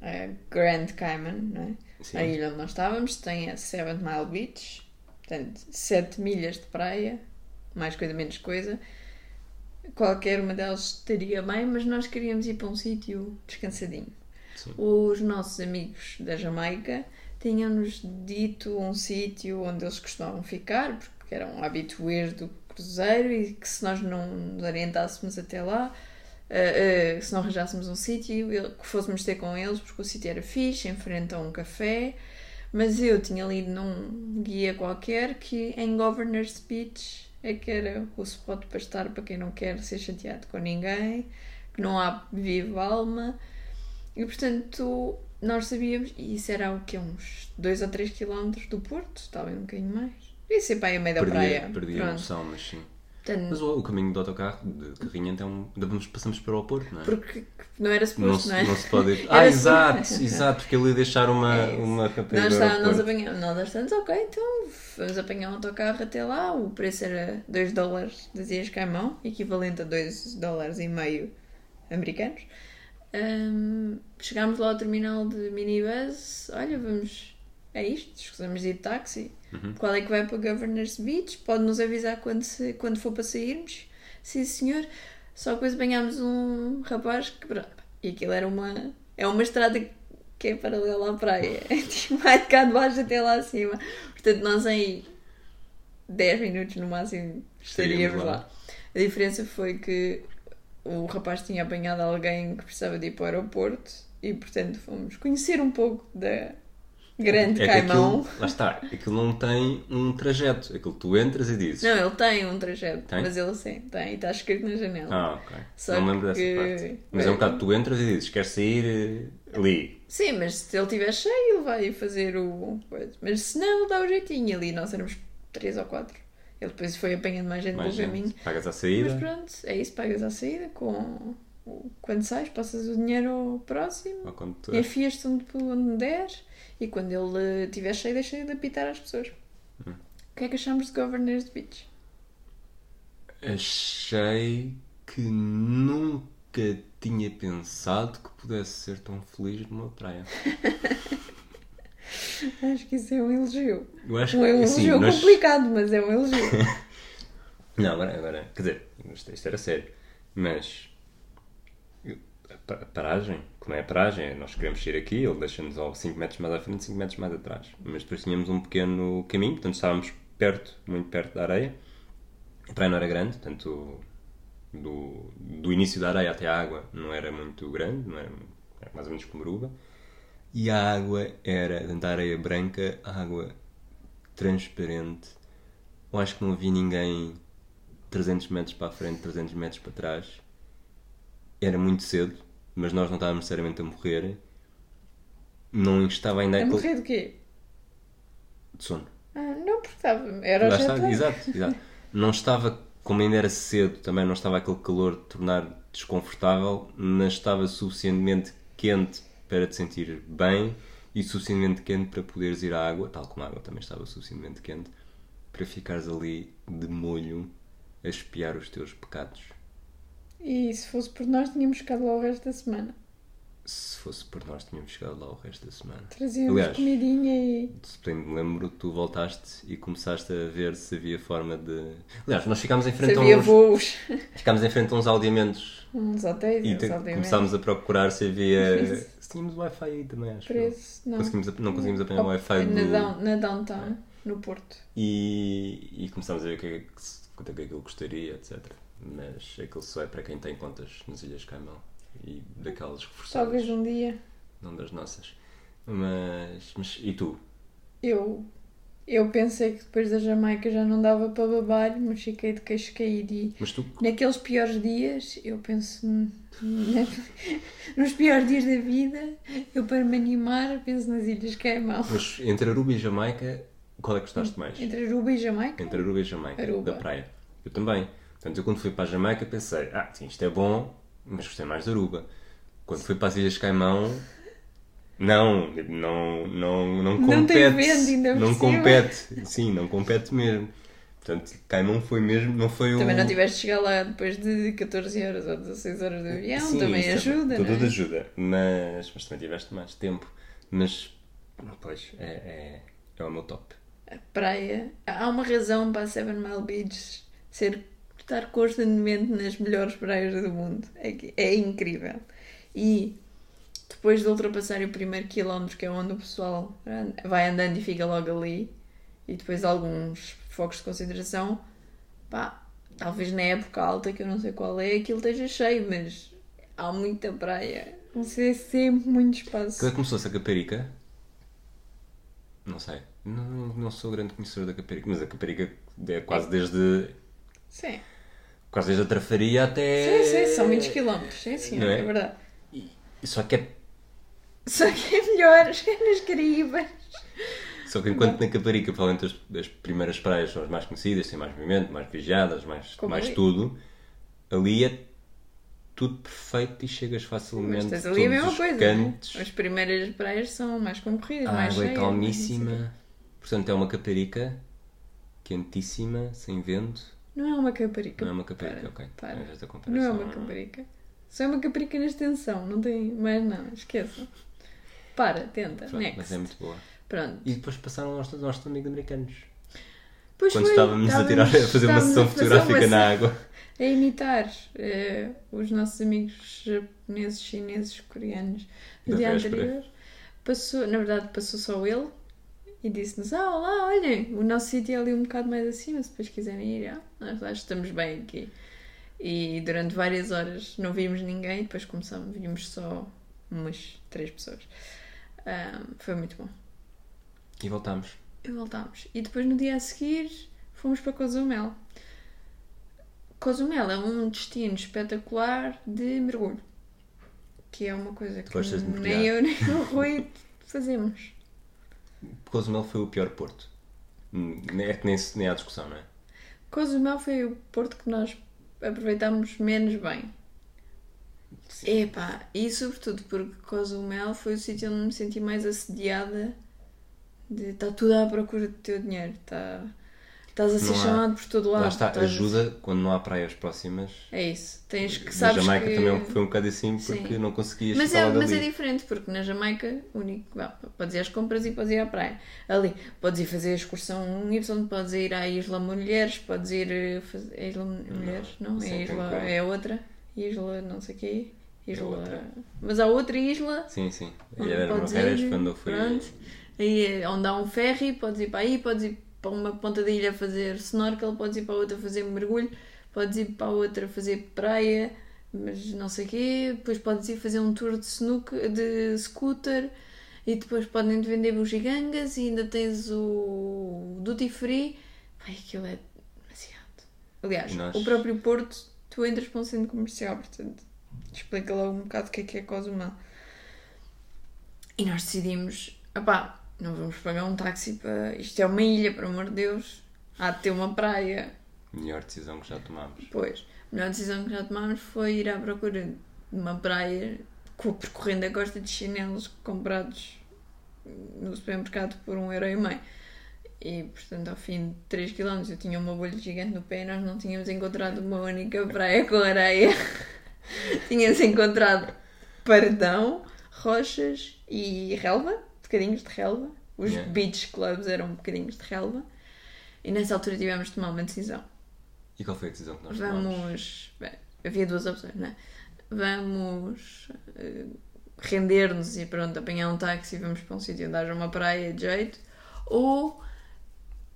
Speaker 2: a Grand Cayman, não é?
Speaker 1: Sim.
Speaker 2: A ilha onde nós estávamos tem a Seven Mile Beach, portanto, 7 milhas de praia, mais coisa, menos coisa. Qualquer uma delas estaria bem, mas nós queríamos ir para um sítio descansadinho.
Speaker 1: Sim.
Speaker 2: Os nossos amigos da Jamaica tinham-nos dito um sítio onde eles costumavam ficar, porque eram habituês do cruzeiro e que se nós não nos orientássemos até lá, eh, eh, se não arranjássemos um sítio, que fôssemos ter com eles, porque o sítio era fixe, em frente a um café. Mas eu tinha lido num guia qualquer que em Governor's Beach é que era o spot para estar para quem não quer ser chateado com ninguém, que não há viva alma. E portanto, nós sabíamos, e isso era o que uns 2 ou 3 km do Porto, talvez um bocadinho mais. Devia ser para aí a meio da
Speaker 1: perdi,
Speaker 2: praia.
Speaker 1: perdi a
Speaker 2: Pronto.
Speaker 1: noção, mas sim.
Speaker 2: Portanto,
Speaker 1: Mas o, o caminho do autocarro, de carrinho, então vamos, passamos para o Porto, não é?
Speaker 2: porque não era
Speaker 1: Não
Speaker 2: suposto,
Speaker 1: se,
Speaker 2: não, é?
Speaker 1: não se pode. (laughs)
Speaker 2: Era
Speaker 1: Ah, exato, exato, porque ele ia deixar uma,
Speaker 2: É
Speaker 1: uma rapariga
Speaker 2: Nós, está, nós apanhamos, nós estamos, ok, então vamos apanhar um autocarro até lá. O preço era 2 dólares das Ilhas Caimão, equivalente a 2 dólares e meio americanos. Ahm, chegámos lá ao terminal de minibus. Olha, vamos. É isto, escusamos de ir de táxi.
Speaker 1: Uhum.
Speaker 2: Qual é que vai para Governor's Beach? Pode nos avisar quando, se, quando for para sairmos. Sim, senhor. Só que depois apanhámos um rapaz que. E aquilo era uma. É uma estrada que é paralela à praia. (laughs) Tipo, vai de cá de baixo até lá acima. Portanto, nós em 10 minutos no máximo estaríamos
Speaker 1: Estaríamos lá.
Speaker 2: lá. A diferença foi que o rapaz tinha apanhado alguém que precisava de ir para o aeroporto e, portanto, fomos conhecer um pouco da Grande
Speaker 1: É
Speaker 2: Caimão.
Speaker 1: aquilo, lá está, aquilo não tem um trajeto. Aquilo tu entras e dizes.
Speaker 2: Não, ele tem um trajeto,
Speaker 1: Tem?
Speaker 2: mas ele sim, tem, e está escrito na janela.
Speaker 1: Ah, ok.
Speaker 2: Só
Speaker 1: não me lembro dessa
Speaker 2: que-
Speaker 1: parte. Mas é um bocado, tu entras e dizes, queres sair eh, ali.
Speaker 2: Sim, mas se ele estiver cheio, ele vai fazer o. Mas se não, ele dá o jeitinho ali. Nós éramos três ou quatro. Ele depois foi apanhando mais gente
Speaker 1: Mais
Speaker 2: pelo caminho.
Speaker 1: pagas
Speaker 2: Mas
Speaker 1: saída.
Speaker 2: pronto, é isso, pagas à saída com. Quando sais, passas o dinheiro ao próximo,
Speaker 1: tu-
Speaker 2: enfias-te onde, onde der e quando ele estiver cheio, deixa de apitar às pessoas.
Speaker 1: Hum.
Speaker 2: O que é que achamos de Governor's Beach?
Speaker 1: Achei que nunca tinha pensado que pudesse ser tão feliz numa praia. (laughs) (laughs)
Speaker 2: Acho que isso é um elogio.
Speaker 1: Eu acho
Speaker 2: é um
Speaker 1: que assim,
Speaker 2: elogio
Speaker 1: nós,
Speaker 2: complicado, mas é um elogio. (laughs)
Speaker 1: Não, agora, agora quer dizer, isto, era sério, mas a paragem, como é a paragem, é nós queremos ir aqui, ele deixa-nos 5 metros mais à frente, 5 metros mais atrás. Mas depois tínhamos um pequeno caminho, portanto estávamos perto, muito perto da areia. A praia não era grande, portanto do, do início da areia até a água não era muito grande, não era, era mais ou menos como Aruba. E a água era, portanto, a areia branca, a água transparente. Eu acho que não havia ninguém 300 metros para a frente, 300 metros para trás. Era muito cedo, mas nós não estávamos necessariamente a morrer. Não estava ainda...
Speaker 2: A morrer de quê?
Speaker 1: De sono.
Speaker 2: Ah, não, porque estava... Era
Speaker 1: Lá está, exato, exato. Não estava, como ainda era cedo, também não estava aquele calor de tornar desconfortável, mas estava suficientemente quente para te sentir bem e suficientemente quente para poderes ir à água, tal como a água também estava suficientemente quente, para ficares ali de molho a espiar os teus pecados.
Speaker 2: E se fosse por nós, tínhamos ficado lá o resto da semana.
Speaker 1: Se fosse por nós, tínhamos chegado lá o resto da semana.
Speaker 2: Trazíamos Aliás, comidinha e.
Speaker 1: Se me lembro, tu voltaste e começaste a ver se havia forma de. Aliás, nós ficámos em frente se a uns. voos. Ficámos em frente a uns aldeamentos.
Speaker 2: Uns hotéis e
Speaker 1: te... começámos a procurar se havia. Tínhamos Wi-Fi aí também, acho.
Speaker 2: Preço, não.
Speaker 1: Conseguimos, não conseguimos apanhar o Wi-Fi
Speaker 2: na, do... down, na downtown, no Porto.
Speaker 1: E, e começámos a ver o que é que, quanto é que aquilo gostaria, etc. Mas aquilo só é para quem tem contas nas Ilhas Caimão e daquelas reforçadas.
Speaker 2: Talvez um dia.
Speaker 1: Não das nossas. Mas, mas e tu?
Speaker 2: Eu eu pensei que depois da Jamaica já não dava para babar, mas fiquei de queixo caído. E
Speaker 1: mas tu...
Speaker 2: naqueles piores dias, eu penso. (laughs) nos piores dias da vida, eu para me animar, penso nas Ilhas Caimão.
Speaker 1: Mas entre Aruba e Jamaica, qual é que gostaste mais?
Speaker 2: Entre Aruba e Jamaica?
Speaker 1: Entre Aruba e Jamaica, Aruba. da praia. Eu também. Portanto, eu quando fui para a Jamaica pensei, ah, sim, isto é bom, mas gostei mais de Aruba. Quando fui para as Ilhas Caimão, não, não, não, não compete. Não tem venda ainda Não compete, sim, não compete mesmo. Portanto, Caimão foi mesmo, não foi.
Speaker 2: Também não tiveste de chegar lá depois de 14 horas ou 16 horas de avião, sim, também ajuda,
Speaker 1: tudo
Speaker 2: não é?
Speaker 1: ajuda, mas, mas também tiveste mais tempo. Mas, pois, é, é, é o meu top.
Speaker 2: A praia, há uma razão para a Seven Mile Beach ser estar constantemente nas melhores praias do mundo. É, é incrível. E depois de ultrapassar o primeiro quilómetro, que é onde o pessoal vai andando e fica logo ali, e depois alguns focos de concentração, pá, talvez na época alta, que eu não sei qual é, aquilo esteja cheio, mas há muita praia. Não sei, sempre muito espaço.
Speaker 1: Quando começou-se a Caparica? Não sei. Não, não sou grande conhecedor da Caparica, mas a Caparica é quase desde.
Speaker 2: Sim
Speaker 1: quase desde a Trafaria até.
Speaker 2: Sim, sim, são muitos quilómetros, sim, sim, é? é? verdade.
Speaker 1: E, só que é.
Speaker 2: Só que é melhor (laughs) nas Caraíbas.
Speaker 1: Só que enquanto na Caparica, provavelmente as, as, primeiras praias são as mais conhecidas, têm mais movimento, mais vigiadas, mais, mais ali? tudo, ali é tudo perfeito e chegas facilmente. Mas ali a mesma coisa.
Speaker 2: Cantos. Né? As primeiras praias são mais concorridas, a mais água é
Speaker 1: cheias. é calmíssima. Portanto, é uma Caparica quentíssima, sem vento
Speaker 2: não é uma caparica.
Speaker 1: Não é uma caparica, para, ok.
Speaker 2: Para. Não é uma caparica. Só é uma caparica na extensão, não tem mais nada, esqueça. Para, tenta, Pronto,
Speaker 1: next. Mas é muito boa.
Speaker 2: Pronto.
Speaker 1: E depois passaram aos nossos amigos americanos.
Speaker 2: Pois
Speaker 1: Quando
Speaker 2: foi,
Speaker 1: estávamos, estávamos, a tirar, a fazer uma sessão fotográfica na água. (laughs)
Speaker 2: A imitar uh, os nossos amigos japoneses, chineses, coreanos do dia anterior. Passou, na verdade, passou só ele e disse-nos: Ah, olá, olhem, o nosso sítio é ali um bocado mais acima, se depois quiserem ir, ah, nós lá estamos bem aqui. E durante várias horas não vimos ninguém, depois começamos, vimos só umas três pessoas. Um, foi muito bom.
Speaker 1: E voltámos.
Speaker 2: E voltámos. E depois no dia a seguir fomos para Cozumel. Cozumel é um destino espetacular de mergulho. Que é uma coisa que nem eu nem o Rui (laughs) fazemos.
Speaker 1: Cozumel foi o pior porto. Hum, é que nem, nem há discussão, não é?
Speaker 2: Cozumel foi o porto que nós aproveitámos menos bem. Sim. Epá, e sobretudo porque Cozumel foi o sítio onde me senti mais assediada de está tudo à procura do teu dinheiro. Está... estás a ser
Speaker 1: Não há-
Speaker 2: chamado por todo lado.
Speaker 1: Lá está,
Speaker 2: a-
Speaker 1: ajuda quando não há praias próximas.
Speaker 2: É isso. Tens que
Speaker 1: Na
Speaker 2: sabes
Speaker 1: Jamaica
Speaker 2: que...
Speaker 1: também foi um bocado assim porque
Speaker 2: Sim.
Speaker 1: não conseguias
Speaker 2: Mas é, mas é diferente, porque na Jamaica, único, vá, podes ir às compras e podes ir à praia. Ali, podes ir fazer a excursão Y, podes ir à Isla Mulheres, podes ir eh, fazer. É Isla Mulheres? Não,
Speaker 1: sim,
Speaker 2: é,
Speaker 1: tem
Speaker 2: Isla,
Speaker 1: como.
Speaker 2: é outra. Isla não sei o quê. Isla.
Speaker 1: outra.
Speaker 2: Mas há outra isla.
Speaker 1: Sim, sim. E era
Speaker 2: ir,
Speaker 1: quando eu fui.
Speaker 2: pronto. Aí é onde há um ferry, podes ir para aí, podes ir para uma ponta da ilha fazer snorkel, podes ir para outra fazer mergulho, podes ir para a outra fazer praia, mas não sei o quê, depois podes ir fazer um tour de, snooker, de scooter e depois podem te vender bugigangas e ainda tens o duty free. Pai, aquilo é demasiado. Aliás,
Speaker 1: E nós-
Speaker 2: o próprio Porto, tu entras para um centro comercial, portanto, explica logo um bocado o que é que é Cozumel. E nós decidimos, opá, não vamos pagar um táxi para. Isto é uma ilha, por amor de Deus. Há de ter uma praia.
Speaker 1: Melhor decisão que já tomámos.
Speaker 2: Pois, a melhor decisão que já tomámos foi ir à procura de uma praia co- percorrendo a costa de chinelos comprados no supermercado por um euro e meio. E, portanto, ao fim de 3 km eu tinha uma bolha gigante no pé e nós não tínhamos encontrado uma única praia com areia. (laughs) tínhamos encontrado paredão, rochas e relva, bocadinhos de relva. Os
Speaker 1: Yeah.
Speaker 2: beach clubs eram bocadinhos de relva. E nessa altura tivemos de tomar uma decisão.
Speaker 1: E qual foi a decisão que nós?
Speaker 2: Vamos. bem, havia duas opções, não é? Vamos eh, render-nos e pronto, apanhar um táxi e vamos para um sítio onde haja uma praia de jeito. Ou,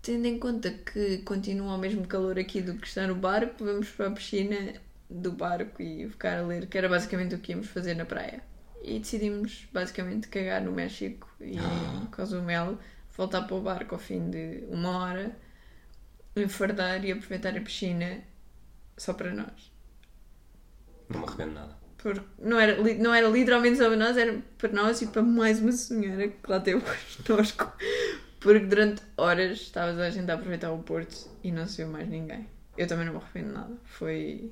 Speaker 2: tendo em conta que continua ao mesmo calor aqui do que está no barco, vamos para a piscina do barco e ficar a ler, que era basicamente o que íamos fazer na praia. E decidimos basicamente cagar no México e em Cozumel, voltar para o barco ao fim de uma hora, enfardar e aproveitar a piscina só para nós.
Speaker 1: Não me arrependo nada.
Speaker 2: Porque não era, não era literalmente só para nós, era para nós e para mais uma senhora que lá teve (laughs) connosco. Porque durante horas estava a gente a aproveitar o Porto e não se viu mais ninguém. Eu também não me arrependo de nada. Foi,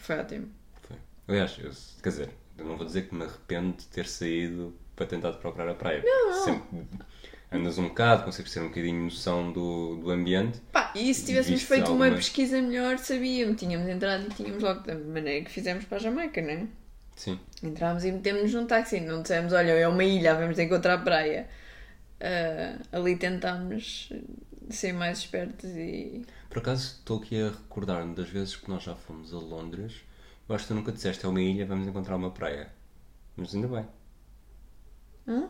Speaker 2: foi ótimo.
Speaker 1: Foi. Aliás, eu, quer dizer, eu não vou dizer que me arrependo de ter saído para tentar procurar a praia.
Speaker 2: Não.
Speaker 1: Sempre andas um bocado, consegues ter um bocadinho noção do, do ambiente.
Speaker 2: Pá, e se tivéssemos feito uma pesquisa melhor, sabíamos. Tínhamos entrado e tínhamos logo da maneira que fizemos para a Jamaica, não é?
Speaker 1: Sim.
Speaker 2: Entrámos e metemos-nos num táxi. Não dissemos, olha, é uma ilha, vamos encontrar praia. Ah, ali tentámos ser mais espertos e.
Speaker 1: Por acaso estou aqui a recordar-me das vezes que nós já fomos a Londres. Eu acho que tu nunca disseste é uma ilha, vamos encontrar uma praia. Mas ainda bem.
Speaker 2: Hã?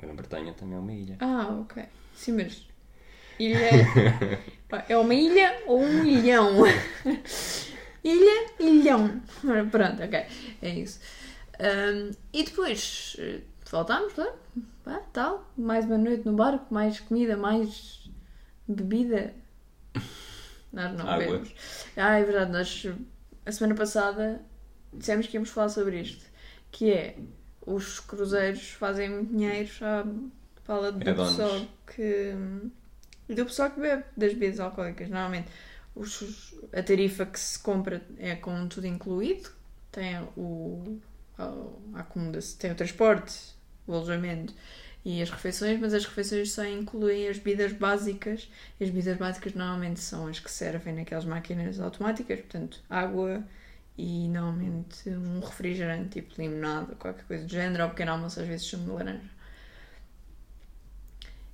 Speaker 1: Grã-Bretanha também é uma ilha.
Speaker 2: Ah, ok. Sim, mas. Ilha. (laughs) Pá, é uma ilha ou um ilhão? (laughs) ilha, ilhão. Pronto, ok. É isso. Ahm, e depois eh, voltámos. Pá, tal. Mais uma noite no barco, mais comida, mais bebida. Nós não
Speaker 1: Água.
Speaker 2: bebemos. Ah, é verdade. Nós, a semana passada, dissemos que íamos falar sobre isto. Que é, os cruzeiros fazem dinheiro à fala do
Speaker 1: É donos.
Speaker 2: pessoal que... Do pessoal que bebe das bebidas alcoólicas. Normalmente, os- a tarifa que se compra é com tudo incluído. Tem o... A, a acomodação, tem o transporte, o alojamento e as refeições, mas as refeições só incluem as bebidas básicas. E as bebidas básicas normalmente são as que servem naquelas máquinas automáticas, portanto, água e normalmente um refrigerante, tipo limonada, qualquer coisa do género, ou pequeno almoço, às vezes sumo de laranja.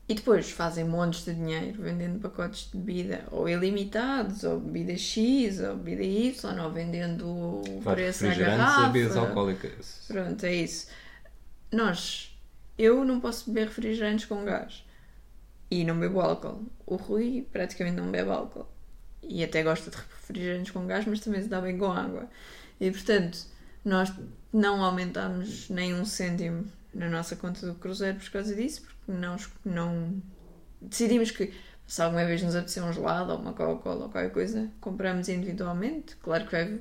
Speaker 2: E depois fazem montes de dinheiro vendendo pacotes de bebida ou ilimitados, ou bebida X, ou bebida Y, ou vendendo o
Speaker 1: Claro,
Speaker 2: preço
Speaker 1: e
Speaker 2: garrafa.
Speaker 1: bebidas alcoólicas.
Speaker 2: Pronto, é isso. Nós, eu não posso beber refrigerantes com gás e não bebo álcool. O Rui praticamente não bebe álcool e até gosta de refrigerantes com gás, mas também se dá bem com água. E portanto, nós não aumentámos nem um cêntimo na nossa conta do cruzeiro por causa disso, porque não, não decidimos que se alguma vez nos apetecer um gelado ou uma Coca-Cola ou qualquer coisa, compramos individualmente. Claro que vai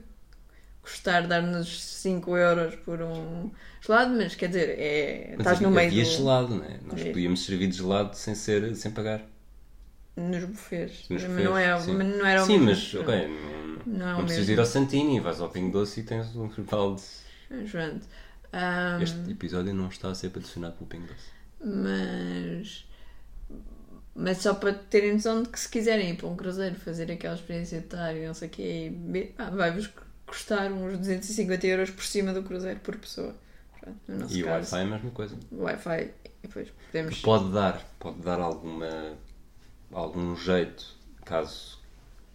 Speaker 2: custar dar-nos 5 euros por um gelado, mas quer dizer, é,
Speaker 1: Mas
Speaker 2: estás no meio
Speaker 1: havia
Speaker 2: do,
Speaker 1: gelado, né? Nós
Speaker 2: É.
Speaker 1: podíamos servir de gelado sem, ser, sem pagar.
Speaker 2: nos bufês.
Speaker 1: Nos
Speaker 2: Mas não, é,
Speaker 1: sim.
Speaker 2: não era o
Speaker 1: Sim, mas ok, não,
Speaker 2: Não é
Speaker 1: não precisas ir ao Santini, vais ao Pingo Doce e tens um (laughs) balde.
Speaker 2: Pronto. Ahm,
Speaker 1: Este episódio não está a ser patrocinado pelo Pingo Doce.
Speaker 2: mas Mas só para terem noção de que se quiserem ir para um cruzeiro fazer aquela experiência de estar e não sei o quê, ah, vai-vos custar uns 250 euros por cima do cruzeiro por pessoa. No nosso
Speaker 1: E o Wi-Fi é a mesma coisa.
Speaker 2: o Wi-Fi, depois podemos.
Speaker 1: Pode dar, pode dar alguma, algum jeito, caso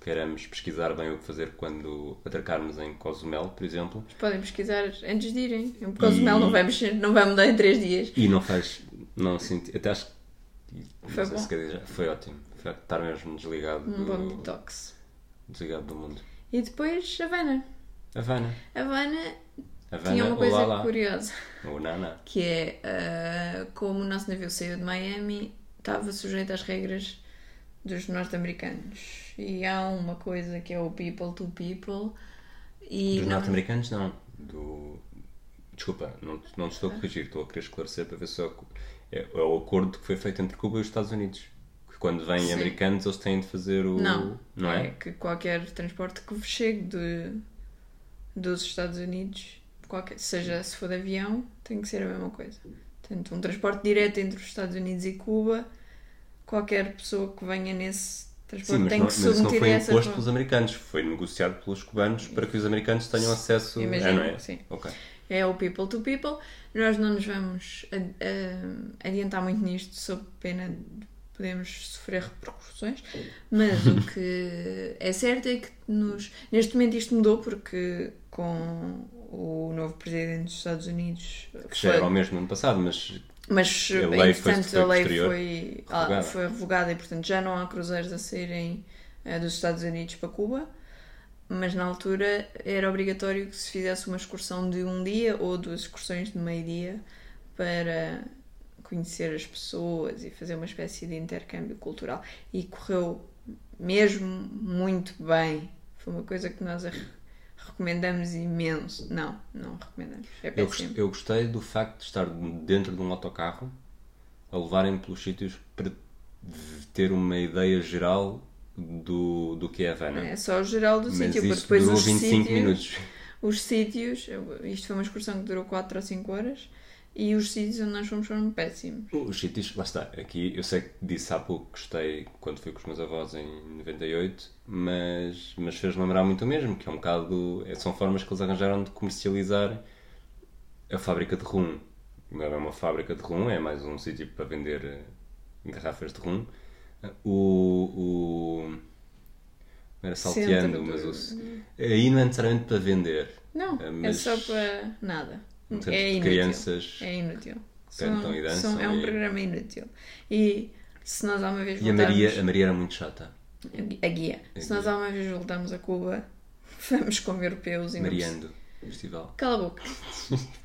Speaker 1: queiramos pesquisar bem o que fazer quando atracarmos em Cozumel, por exemplo,
Speaker 2: Podem pesquisar antes de irem. O Cozumel
Speaker 1: E-
Speaker 2: não vai mexer, não vai mudar em 3 dias.
Speaker 1: e não faz, não senti, até acho
Speaker 2: Foi bom.
Speaker 1: se foi ótimo, foi estar mesmo desligado,
Speaker 2: Um bom
Speaker 1: do,
Speaker 2: detox.
Speaker 1: desligado do mundo.
Speaker 2: E depois Havana.
Speaker 1: Havana,
Speaker 2: Havana
Speaker 1: Havana,
Speaker 2: tinha uma coisa
Speaker 1: olá lá,
Speaker 2: curiosa.
Speaker 1: ou Nana.
Speaker 2: que é ah, como o nosso navio saiu de Miami, estava sujeito às regras dos norte-americanos. E há uma coisa que é o people to people. E
Speaker 1: Dos
Speaker 2: não-
Speaker 1: norte-americanos, não. Do... Desculpa, não, não te estou a corrigir, estou a querer esclarecer para ver se é, o- é, é o acordo que foi feito entre Cuba e os Estados Unidos. Que quando vêm
Speaker 2: Sim.
Speaker 1: americanos, eles têm de fazer o.
Speaker 2: Não,
Speaker 1: Não é?
Speaker 2: que qualquer transporte que chegue de, dos Estados Unidos, qualquer, seja se for de avião, tem que ser a mesma coisa. Portanto, um transporte direto entre os Estados Unidos e Cuba, qualquer pessoa que venha nesse transporte
Speaker 1: Sim,
Speaker 2: tem
Speaker 1: não,
Speaker 2: que
Speaker 1: mas isso não
Speaker 2: submeter
Speaker 1: foi imposto pelos americanos, foi negociado pelos cubanos para que os americanos tenham acesso.
Speaker 2: Imagino,
Speaker 1: é, não é?
Speaker 2: sim. É o people to people. Nós não nos vamos ad- a- adiantar muito nisto, sob pena de podemos sofrer repercussões, mas o (laughs) que é certo é que nos, neste momento isto mudou porque com o novo presidente dos Estados Unidos
Speaker 1: Que já era o mesmo no ano passado, mas
Speaker 2: mas
Speaker 1: A lei foi- foi
Speaker 2: a lei foi, ah,
Speaker 1: revogada.
Speaker 2: foi revogada e portanto já não há cruzeiros a saírem eh, dos Estados Unidos para Cuba mas na altura era obrigatório que se fizesse uma excursão de um dia ou duas excursões de meio dia para conhecer as pessoas e fazer uma espécie de intercâmbio cultural. E correu mesmo muito bem. Foi uma coisa que nós recomendamos imenso. Não, não recomendamos. É
Speaker 1: eu, eu gostei do facto de estar dentro de um autocarro a levarem pelos sítios para ter uma ideia geral do, do que é Havana.
Speaker 2: É só o geral do
Speaker 1: Mas
Speaker 2: sítio, porque depois
Speaker 1: durou
Speaker 2: os
Speaker 1: 25
Speaker 2: sítios,
Speaker 1: minutos.
Speaker 2: os sítios, isto foi uma excursão que durou 4 ou 5 horas, e os sítios onde nós fomos foram péssimos.
Speaker 1: Os sítios, lá está. Aqui eu sei que disse há pouco que gostei quando fui com os meus avós em 98, mas, mas fez lembrar muito o mesmo, que é um bocado. é- São formas que eles arranjaram de comercializar a fábrica de rum. Não é uma fábrica de rum, é mais um sítio para vender eh, garrafas de rum. O. o era salteando, mas o, aí não é necessariamente para vender.
Speaker 2: Não,
Speaker 1: Ah,
Speaker 2: é
Speaker 1: mas
Speaker 2: só para nada.
Speaker 1: Centro
Speaker 2: É inútil.
Speaker 1: crianças
Speaker 2: É inútil.
Speaker 1: cantam e dançam
Speaker 2: é um
Speaker 1: e-
Speaker 2: programa inútil. E se nós alguma vez
Speaker 1: E a
Speaker 2: voltarmos...
Speaker 1: Maria, a Maria era muito chata.
Speaker 2: A guia.
Speaker 1: A
Speaker 2: Se nós alguma vez voltarmos a Cuba, (laughs) vamos como europeus e não
Speaker 1: Mariando, festival.
Speaker 2: Cala a boca. (laughs)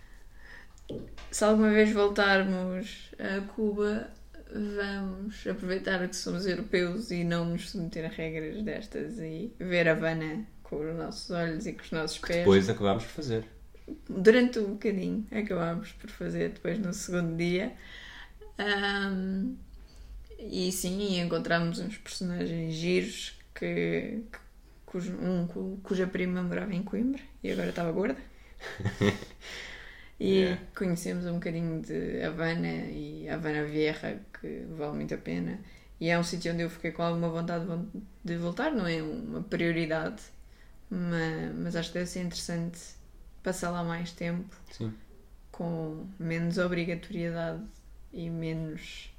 Speaker 2: Se alguma vez voltarmos a Cuba, vamos aproveitar que somos europeus e não nos submeter a regras destas e ver a Havana com os nossos olhos e com os nossos pés.
Speaker 1: Depois acabámos por fazer.
Speaker 2: Durante um bocadinho acabámos por fazer depois no segundo dia. Ahm, e sim, encontramos uns personagens giros que, que- cujo, um cu- cuja prima morava em Coimbra e agora estava gorda. (laughs) E
Speaker 1: Yeah.
Speaker 2: conhecemos um bocadinho de Havana e Havana Vieja, que vale muito a pena. E é um sítio onde eu fiquei com alguma vontade de von- de voltar, não é uma prioridade, mas, mas acho que deve ser interessante passar lá mais tempo
Speaker 1: Sim.
Speaker 2: com menos obrigatoriedade e menos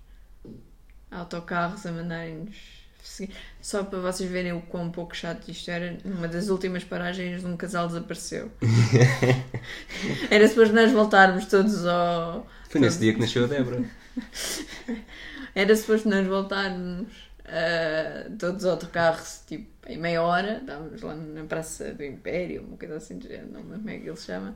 Speaker 2: autocarros a mandarem-nos seguir. Só para vocês verem o quão pouco chato isto era, numa das últimas paragens um casal desapareceu. (laughs) era suposto nós voltarmos todos ao.
Speaker 1: Foi nesse dia que nasceu a Débora. (laughs)
Speaker 2: Era suposto nós voltarmos ah, todos ao autocarro, tipo, em meia hora. Estávamos lá na Praça do Império, uma coisa assim, do género, não me lembro como é que ele se chama.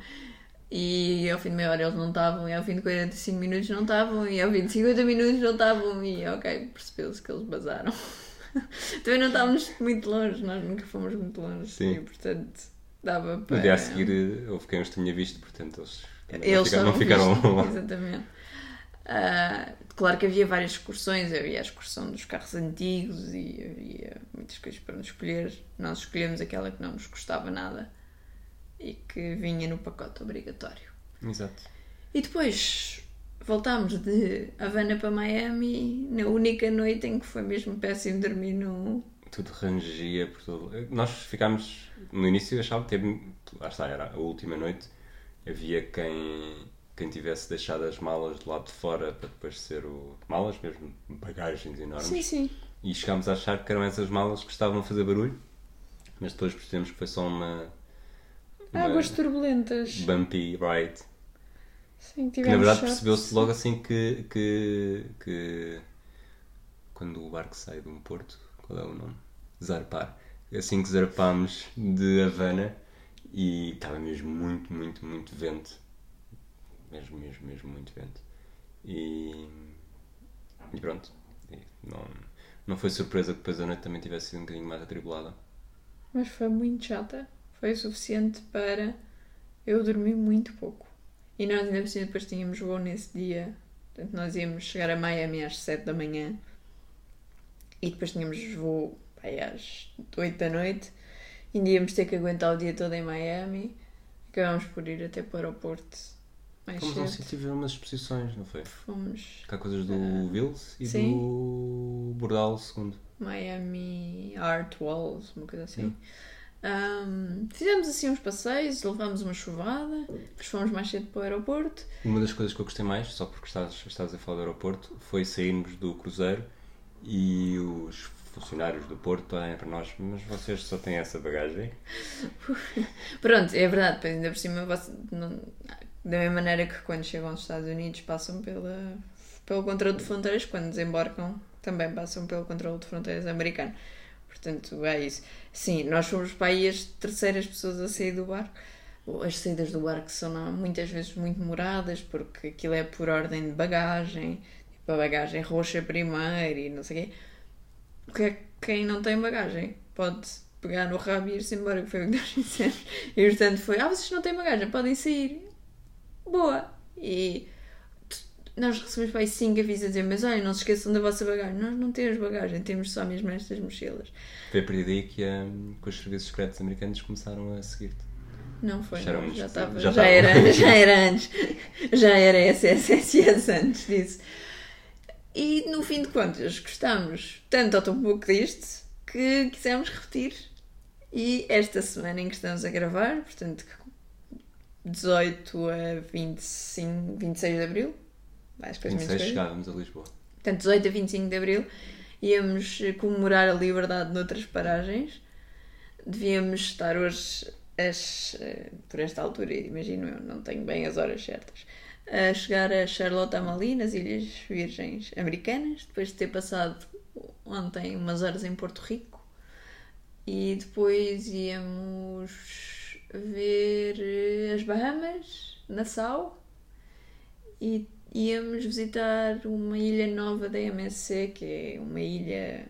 Speaker 2: E ao fim de meia hora eles não estavam, e ao fim de 45 minutos não estavam, e ao fim de 50 minutos não estavam, e ok, percebeu-se que eles basaram. (laughs) Também não estávamos muito longe, nós nunca fomos muito longe,
Speaker 1: Sim.
Speaker 2: e portanto dava para.
Speaker 1: No dia a seguir houve quem os tinha visto, portanto eles
Speaker 2: Eles
Speaker 1: não ficaram, não ficaram
Speaker 2: vistos, Exatamente. Ah, claro que havia várias excursões, havia a excursão dos carros antigos e havia muitas coisas para nos escolher. Nós escolhemos aquela que não nos custava nada e que vinha no pacote obrigatório.
Speaker 1: Exato.
Speaker 2: E depois voltámos de Havana para Miami na única noite em que foi mesmo péssimo dormir no.
Speaker 1: Tudo rangia por todo. Nós ficámos. No início achava que teve. Lá está, era a última noite. Havia quem, quem tivesse deixado as malas do lado de fora para depois ser o. Malas mesmo, bagagens enormes.
Speaker 2: Sim, sim.
Speaker 1: E chegámos a achar que eram essas malas que estavam a fazer barulho. Mas depois percebemos que foi só uma. uma
Speaker 2: Águas turbulentas.
Speaker 1: bumpy ride.
Speaker 2: Sim,
Speaker 1: Que
Speaker 2: tivemos
Speaker 1: na verdade percebeu-se logo assim que, que, que quando o barco sai de um porto, qual é o nome? Zarpar. Assim que zarpámos de Havana e estava mesmo muito, muito, muito vento. Mesmo, mesmo, mesmo muito vento. E, e pronto. E não, não foi surpresa que depois a noite também tivesse sido um bocadinho mais atribulada.
Speaker 2: Mas foi muito chata. Foi o suficiente para eu dormir muito pouco. E nós ainda cima depois tínhamos voo nesse dia. Portanto, nós íamos chegar a Miami às 7 da manhã. E depois tínhamos voo aí, às 8 da noite. Ainda íamos ter que aguentar o dia todo em Miami. Acabámos por ir até para o aeroporto mais
Speaker 1: Fomos um
Speaker 2: cedo.
Speaker 1: sítio ver umas exposições, não foi?
Speaker 2: Fomos
Speaker 1: Cá coisas do Vils e
Speaker 2: sim.
Speaker 1: do Bordal II.
Speaker 2: Miami Art Walls, uma coisa assim. Ahm, fizemos assim uns passeios, levámos uma chuvada, depois fomos mais cedo para o aeroporto.
Speaker 1: Uma das coisas que eu gostei mais, só porque estás, estás a falar do aeroporto, foi sairmos do cruzeiro e os funcionários do Porto olhem para nós, mas vocês só têm essa bagagem? (laughs)
Speaker 2: Pronto, é verdade, depois ainda por cima, você- não- da mesma maneira que quando chegam aos Estados Unidos passam pela, pelo controle de fronteiras, quando desembarcam também passam pelo controle de fronteiras americano. Portanto, é isso. Sim, nós fomos para aí as terceiras pessoas a sair do barco. As saídas do barco são muitas vezes muito demoradas, porque aquilo é por ordem de bagagem, tipo a bagagem roxa primeiro e não sei o quê. Porque é quem não tem bagagem pode pegar no rabo e ir-se embora, que foi o que nós fizemos. E portanto foi, ah, vocês não têm bagagem, podem sair. Boa! E nós recebemos para aí 5 avisos a dizer, mas olha, não se esqueçam da vossa bagagem. Nós não temos bagagem, temos só mesmo estas mochilas.
Speaker 1: Foi a partir daí que, hum, que os serviços secretos americanos começaram a seguir-te.
Speaker 2: Não foi,
Speaker 1: Já
Speaker 2: não, já estava,
Speaker 1: Já
Speaker 2: já, era, (laughs) já era antes, já era SSSS antes disso. E no fim de contas, gostámos tanto ou tão pouco disto que quisemos repetir. E esta semana em que estamos a gravar, portanto, 18 a 25, 26 de Abril, mais coisa menos
Speaker 1: 26
Speaker 2: coisa.
Speaker 1: chegávamos a Lisboa.
Speaker 2: Portanto, 18 a 25 de Abril, íamos comemorar a liberdade noutras paragens. Devíamos estar hoje, as, eh, por esta altura, imagino eu, não tenho bem as horas certas, a chegar a Charlotte Amalie, nas Ilhas Virgens Americanas, depois de ter passado ontem umas horas em Porto Rico. E depois íamos ver eh, as Bahamas, Nassau, e íamos visitar uma ilha nova da MSC, que é uma ilha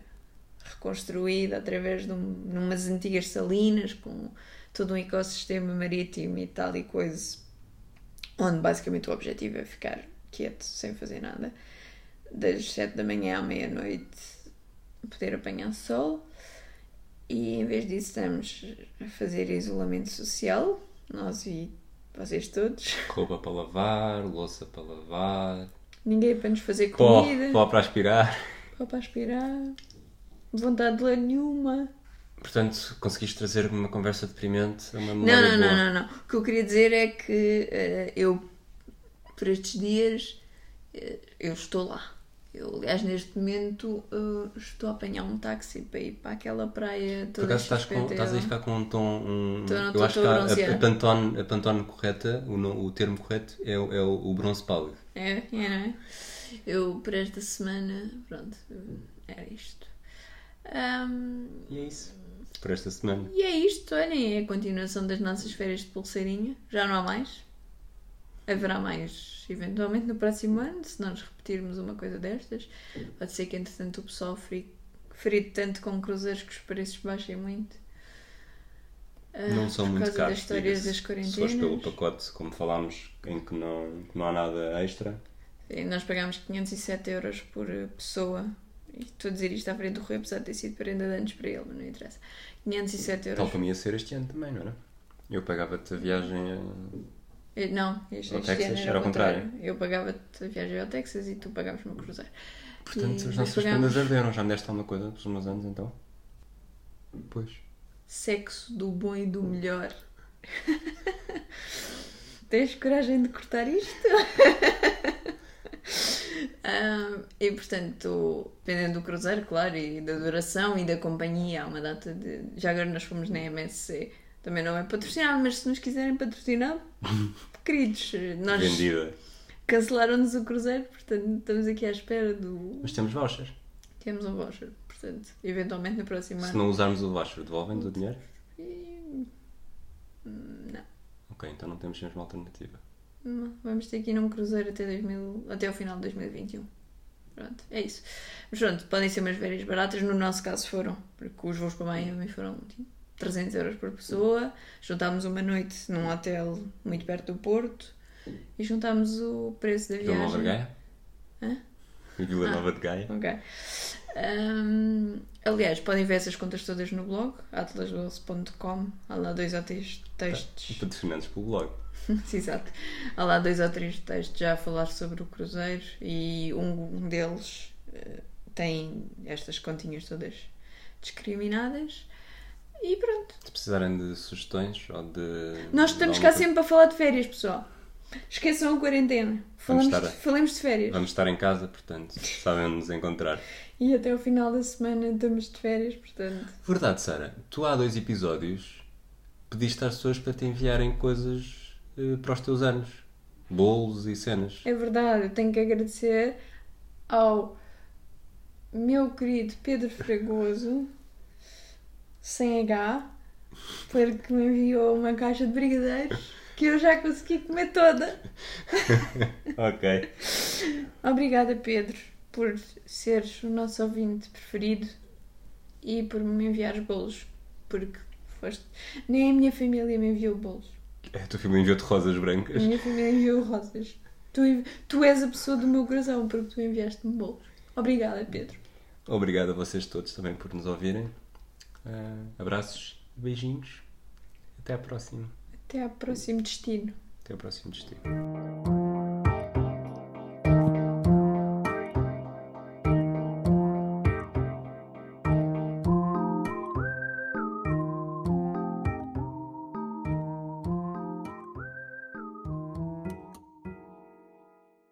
Speaker 2: reconstruída através de um, numas antigas salinas com todo um ecossistema marítimo e tal e coisa, onde basicamente o objetivo é ficar quieto, sem fazer nada, das 7 da manhã à meia-noite, poder apanhar sol. E em vez disso, estamos a fazer isolamento social, nós e vocês todos. (laughs)
Speaker 1: Roupa para lavar, louça para lavar,
Speaker 2: Ninguém para nos fazer
Speaker 1: pó,
Speaker 2: comida,
Speaker 1: pó para aspirar.
Speaker 2: pó para aspirar, vontade de ler nenhuma.
Speaker 1: Portanto, conseguiste trazer uma conversa deprimente a uma
Speaker 2: Não,
Speaker 1: memória
Speaker 2: não, não,
Speaker 1: boa.
Speaker 2: não, não. O que eu queria dizer é que eh, eu, por estes dias, eh, eu estou lá. Eu, aliás, neste momento, eh, estou a apanhar um táxi para ir para aquela praia
Speaker 1: Por
Speaker 2: toda
Speaker 1: acaso estás, com, estás a ficar com um tom. Um,
Speaker 2: Tô, não
Speaker 1: eu
Speaker 2: tô-
Speaker 1: acho
Speaker 2: tô
Speaker 1: que a, a, pantone, a pantone correta, o, o termo correto, é, o- é o, o bronze pálido.
Speaker 2: É, é, não é? Eu, por esta semana, pronto, era isto. Ahm,
Speaker 1: E é isso. Por esta semana.
Speaker 2: E é isto, olhem, é a continuação das nossas férias de pulseirinha. Já não há mais. Haverá mais, eventualmente, no próximo ano, se nós repetirmos uma coisa destas. Pode ser que, entretanto, o pessoal frite tanto com cruzeiros que os preços baixem muito. Ah,
Speaker 1: Não são muito caros.
Speaker 2: das histórias
Speaker 1: diga-se.
Speaker 2: das
Speaker 1: Se fores pelo pacote, como falámos, em que não, que não há nada extra.
Speaker 2: E Nós pagámos 507 euros por eh, pessoa. E estou a dizer isto à frente do Rui, apesar de ter sido prenda de anos para ele, mas não interessa. 507 euros.
Speaker 1: Tal como ia ser este ano também, não era? Eu pagava-te a viagem a
Speaker 2: Eh, Não, este, este
Speaker 1: Texas
Speaker 2: ano era ao contrário.
Speaker 1: contrário.
Speaker 2: Eu pagava-te a viagem ao Texas e tu pagavas-me o cruzeiro.
Speaker 1: Portanto,
Speaker 2: E
Speaker 1: as nossas prendas arderam. Já me deste alguma coisa pelos meus anos então? Pois.
Speaker 2: sexo do bom e do melhor. (laughs) Tens coragem de cortar isto? (laughs) Ah, e portanto, dependendo do cruzeiro, claro, e da duração e da companhia, há uma data de. Já agora nós fomos na MSC, também não é patrocinado, mas se nos quiserem patrocinar, (laughs) queridos, nós
Speaker 1: Vendida.
Speaker 2: cancelaram-nos o cruzeiro, portanto estamos aqui à espera do.
Speaker 1: Mas temos voucher.
Speaker 2: Temos um voucher, portanto, eventualmente na próxima.
Speaker 1: Se não usarmos o voucher, devolvem-nos o dinheiro?
Speaker 2: E- Não.
Speaker 1: Ok, então não temos mesmo alternativa.
Speaker 2: Não, Vamos ter que ir num cruzeiro até, 2000, até ao final de 2021. Pronto, é isso. Mas pronto, podem ser umas férias baratas. No nosso caso foram, porque os voos para Miami foram 300 euros por pessoa. Juntámos uma noite num hotel muito perto do Porto e juntámos o preço da
Speaker 1: Vila Nova de
Speaker 2: viagem.
Speaker 1: Gaia?
Speaker 2: Hã?
Speaker 1: Vila
Speaker 2: Ah.
Speaker 1: Nova de Gaia?
Speaker 2: Ok. Ahm, aliás, podem ver essas contas todas no blog, atlaswealth.com. Há lá dois ou três textos.
Speaker 1: Patrocinantes pelo blog. (laughs)
Speaker 2: Exato. Há lá dois ou três textos já a falar sobre o cruzeiro e um deles eh, tem estas continhas todas discriminadas. E pronto.
Speaker 1: Se precisarem de sugestões ou de.
Speaker 2: Nós
Speaker 1: de
Speaker 2: estamos cá sempre para falar de férias, pessoal. Esqueçam a quarentena. Falamos,
Speaker 1: estar-
Speaker 2: falemos de férias.
Speaker 1: Vamos estar em casa, portanto, sabem nos encontrar.
Speaker 2: E até o final da semana estamos de férias, portanto.
Speaker 1: Verdade, Sara. Tu há dois episódios pediste às pessoas para te enviarem coisas eh, para os teus anos. Bolos e cenas.
Speaker 2: É verdade, eu tenho que agradecer ao meu querido Pedro Fragoso, sem H, porque me enviou uma caixa de brigadeiros que eu já consegui comer toda. (laughs)
Speaker 1: ok.
Speaker 2: Obrigada, Pedro, por seres o nosso ouvinte preferido e por me enviares bolos, porque foste. Nem a minha família me enviou bolos.
Speaker 1: A tua filha enviou-te rosas
Speaker 2: A
Speaker 1: brancas.
Speaker 2: minha família enviou rosas. Tu, tu és a pessoa do meu coração porque tu enviaste-me bolos. Obrigada, Pedro.
Speaker 1: Obrigado a vocês todos também por nos ouvirem. Ah, abraços beijinhos. Até à próxima.
Speaker 2: Até ao próximo destino.
Speaker 1: Até ao próximo destino.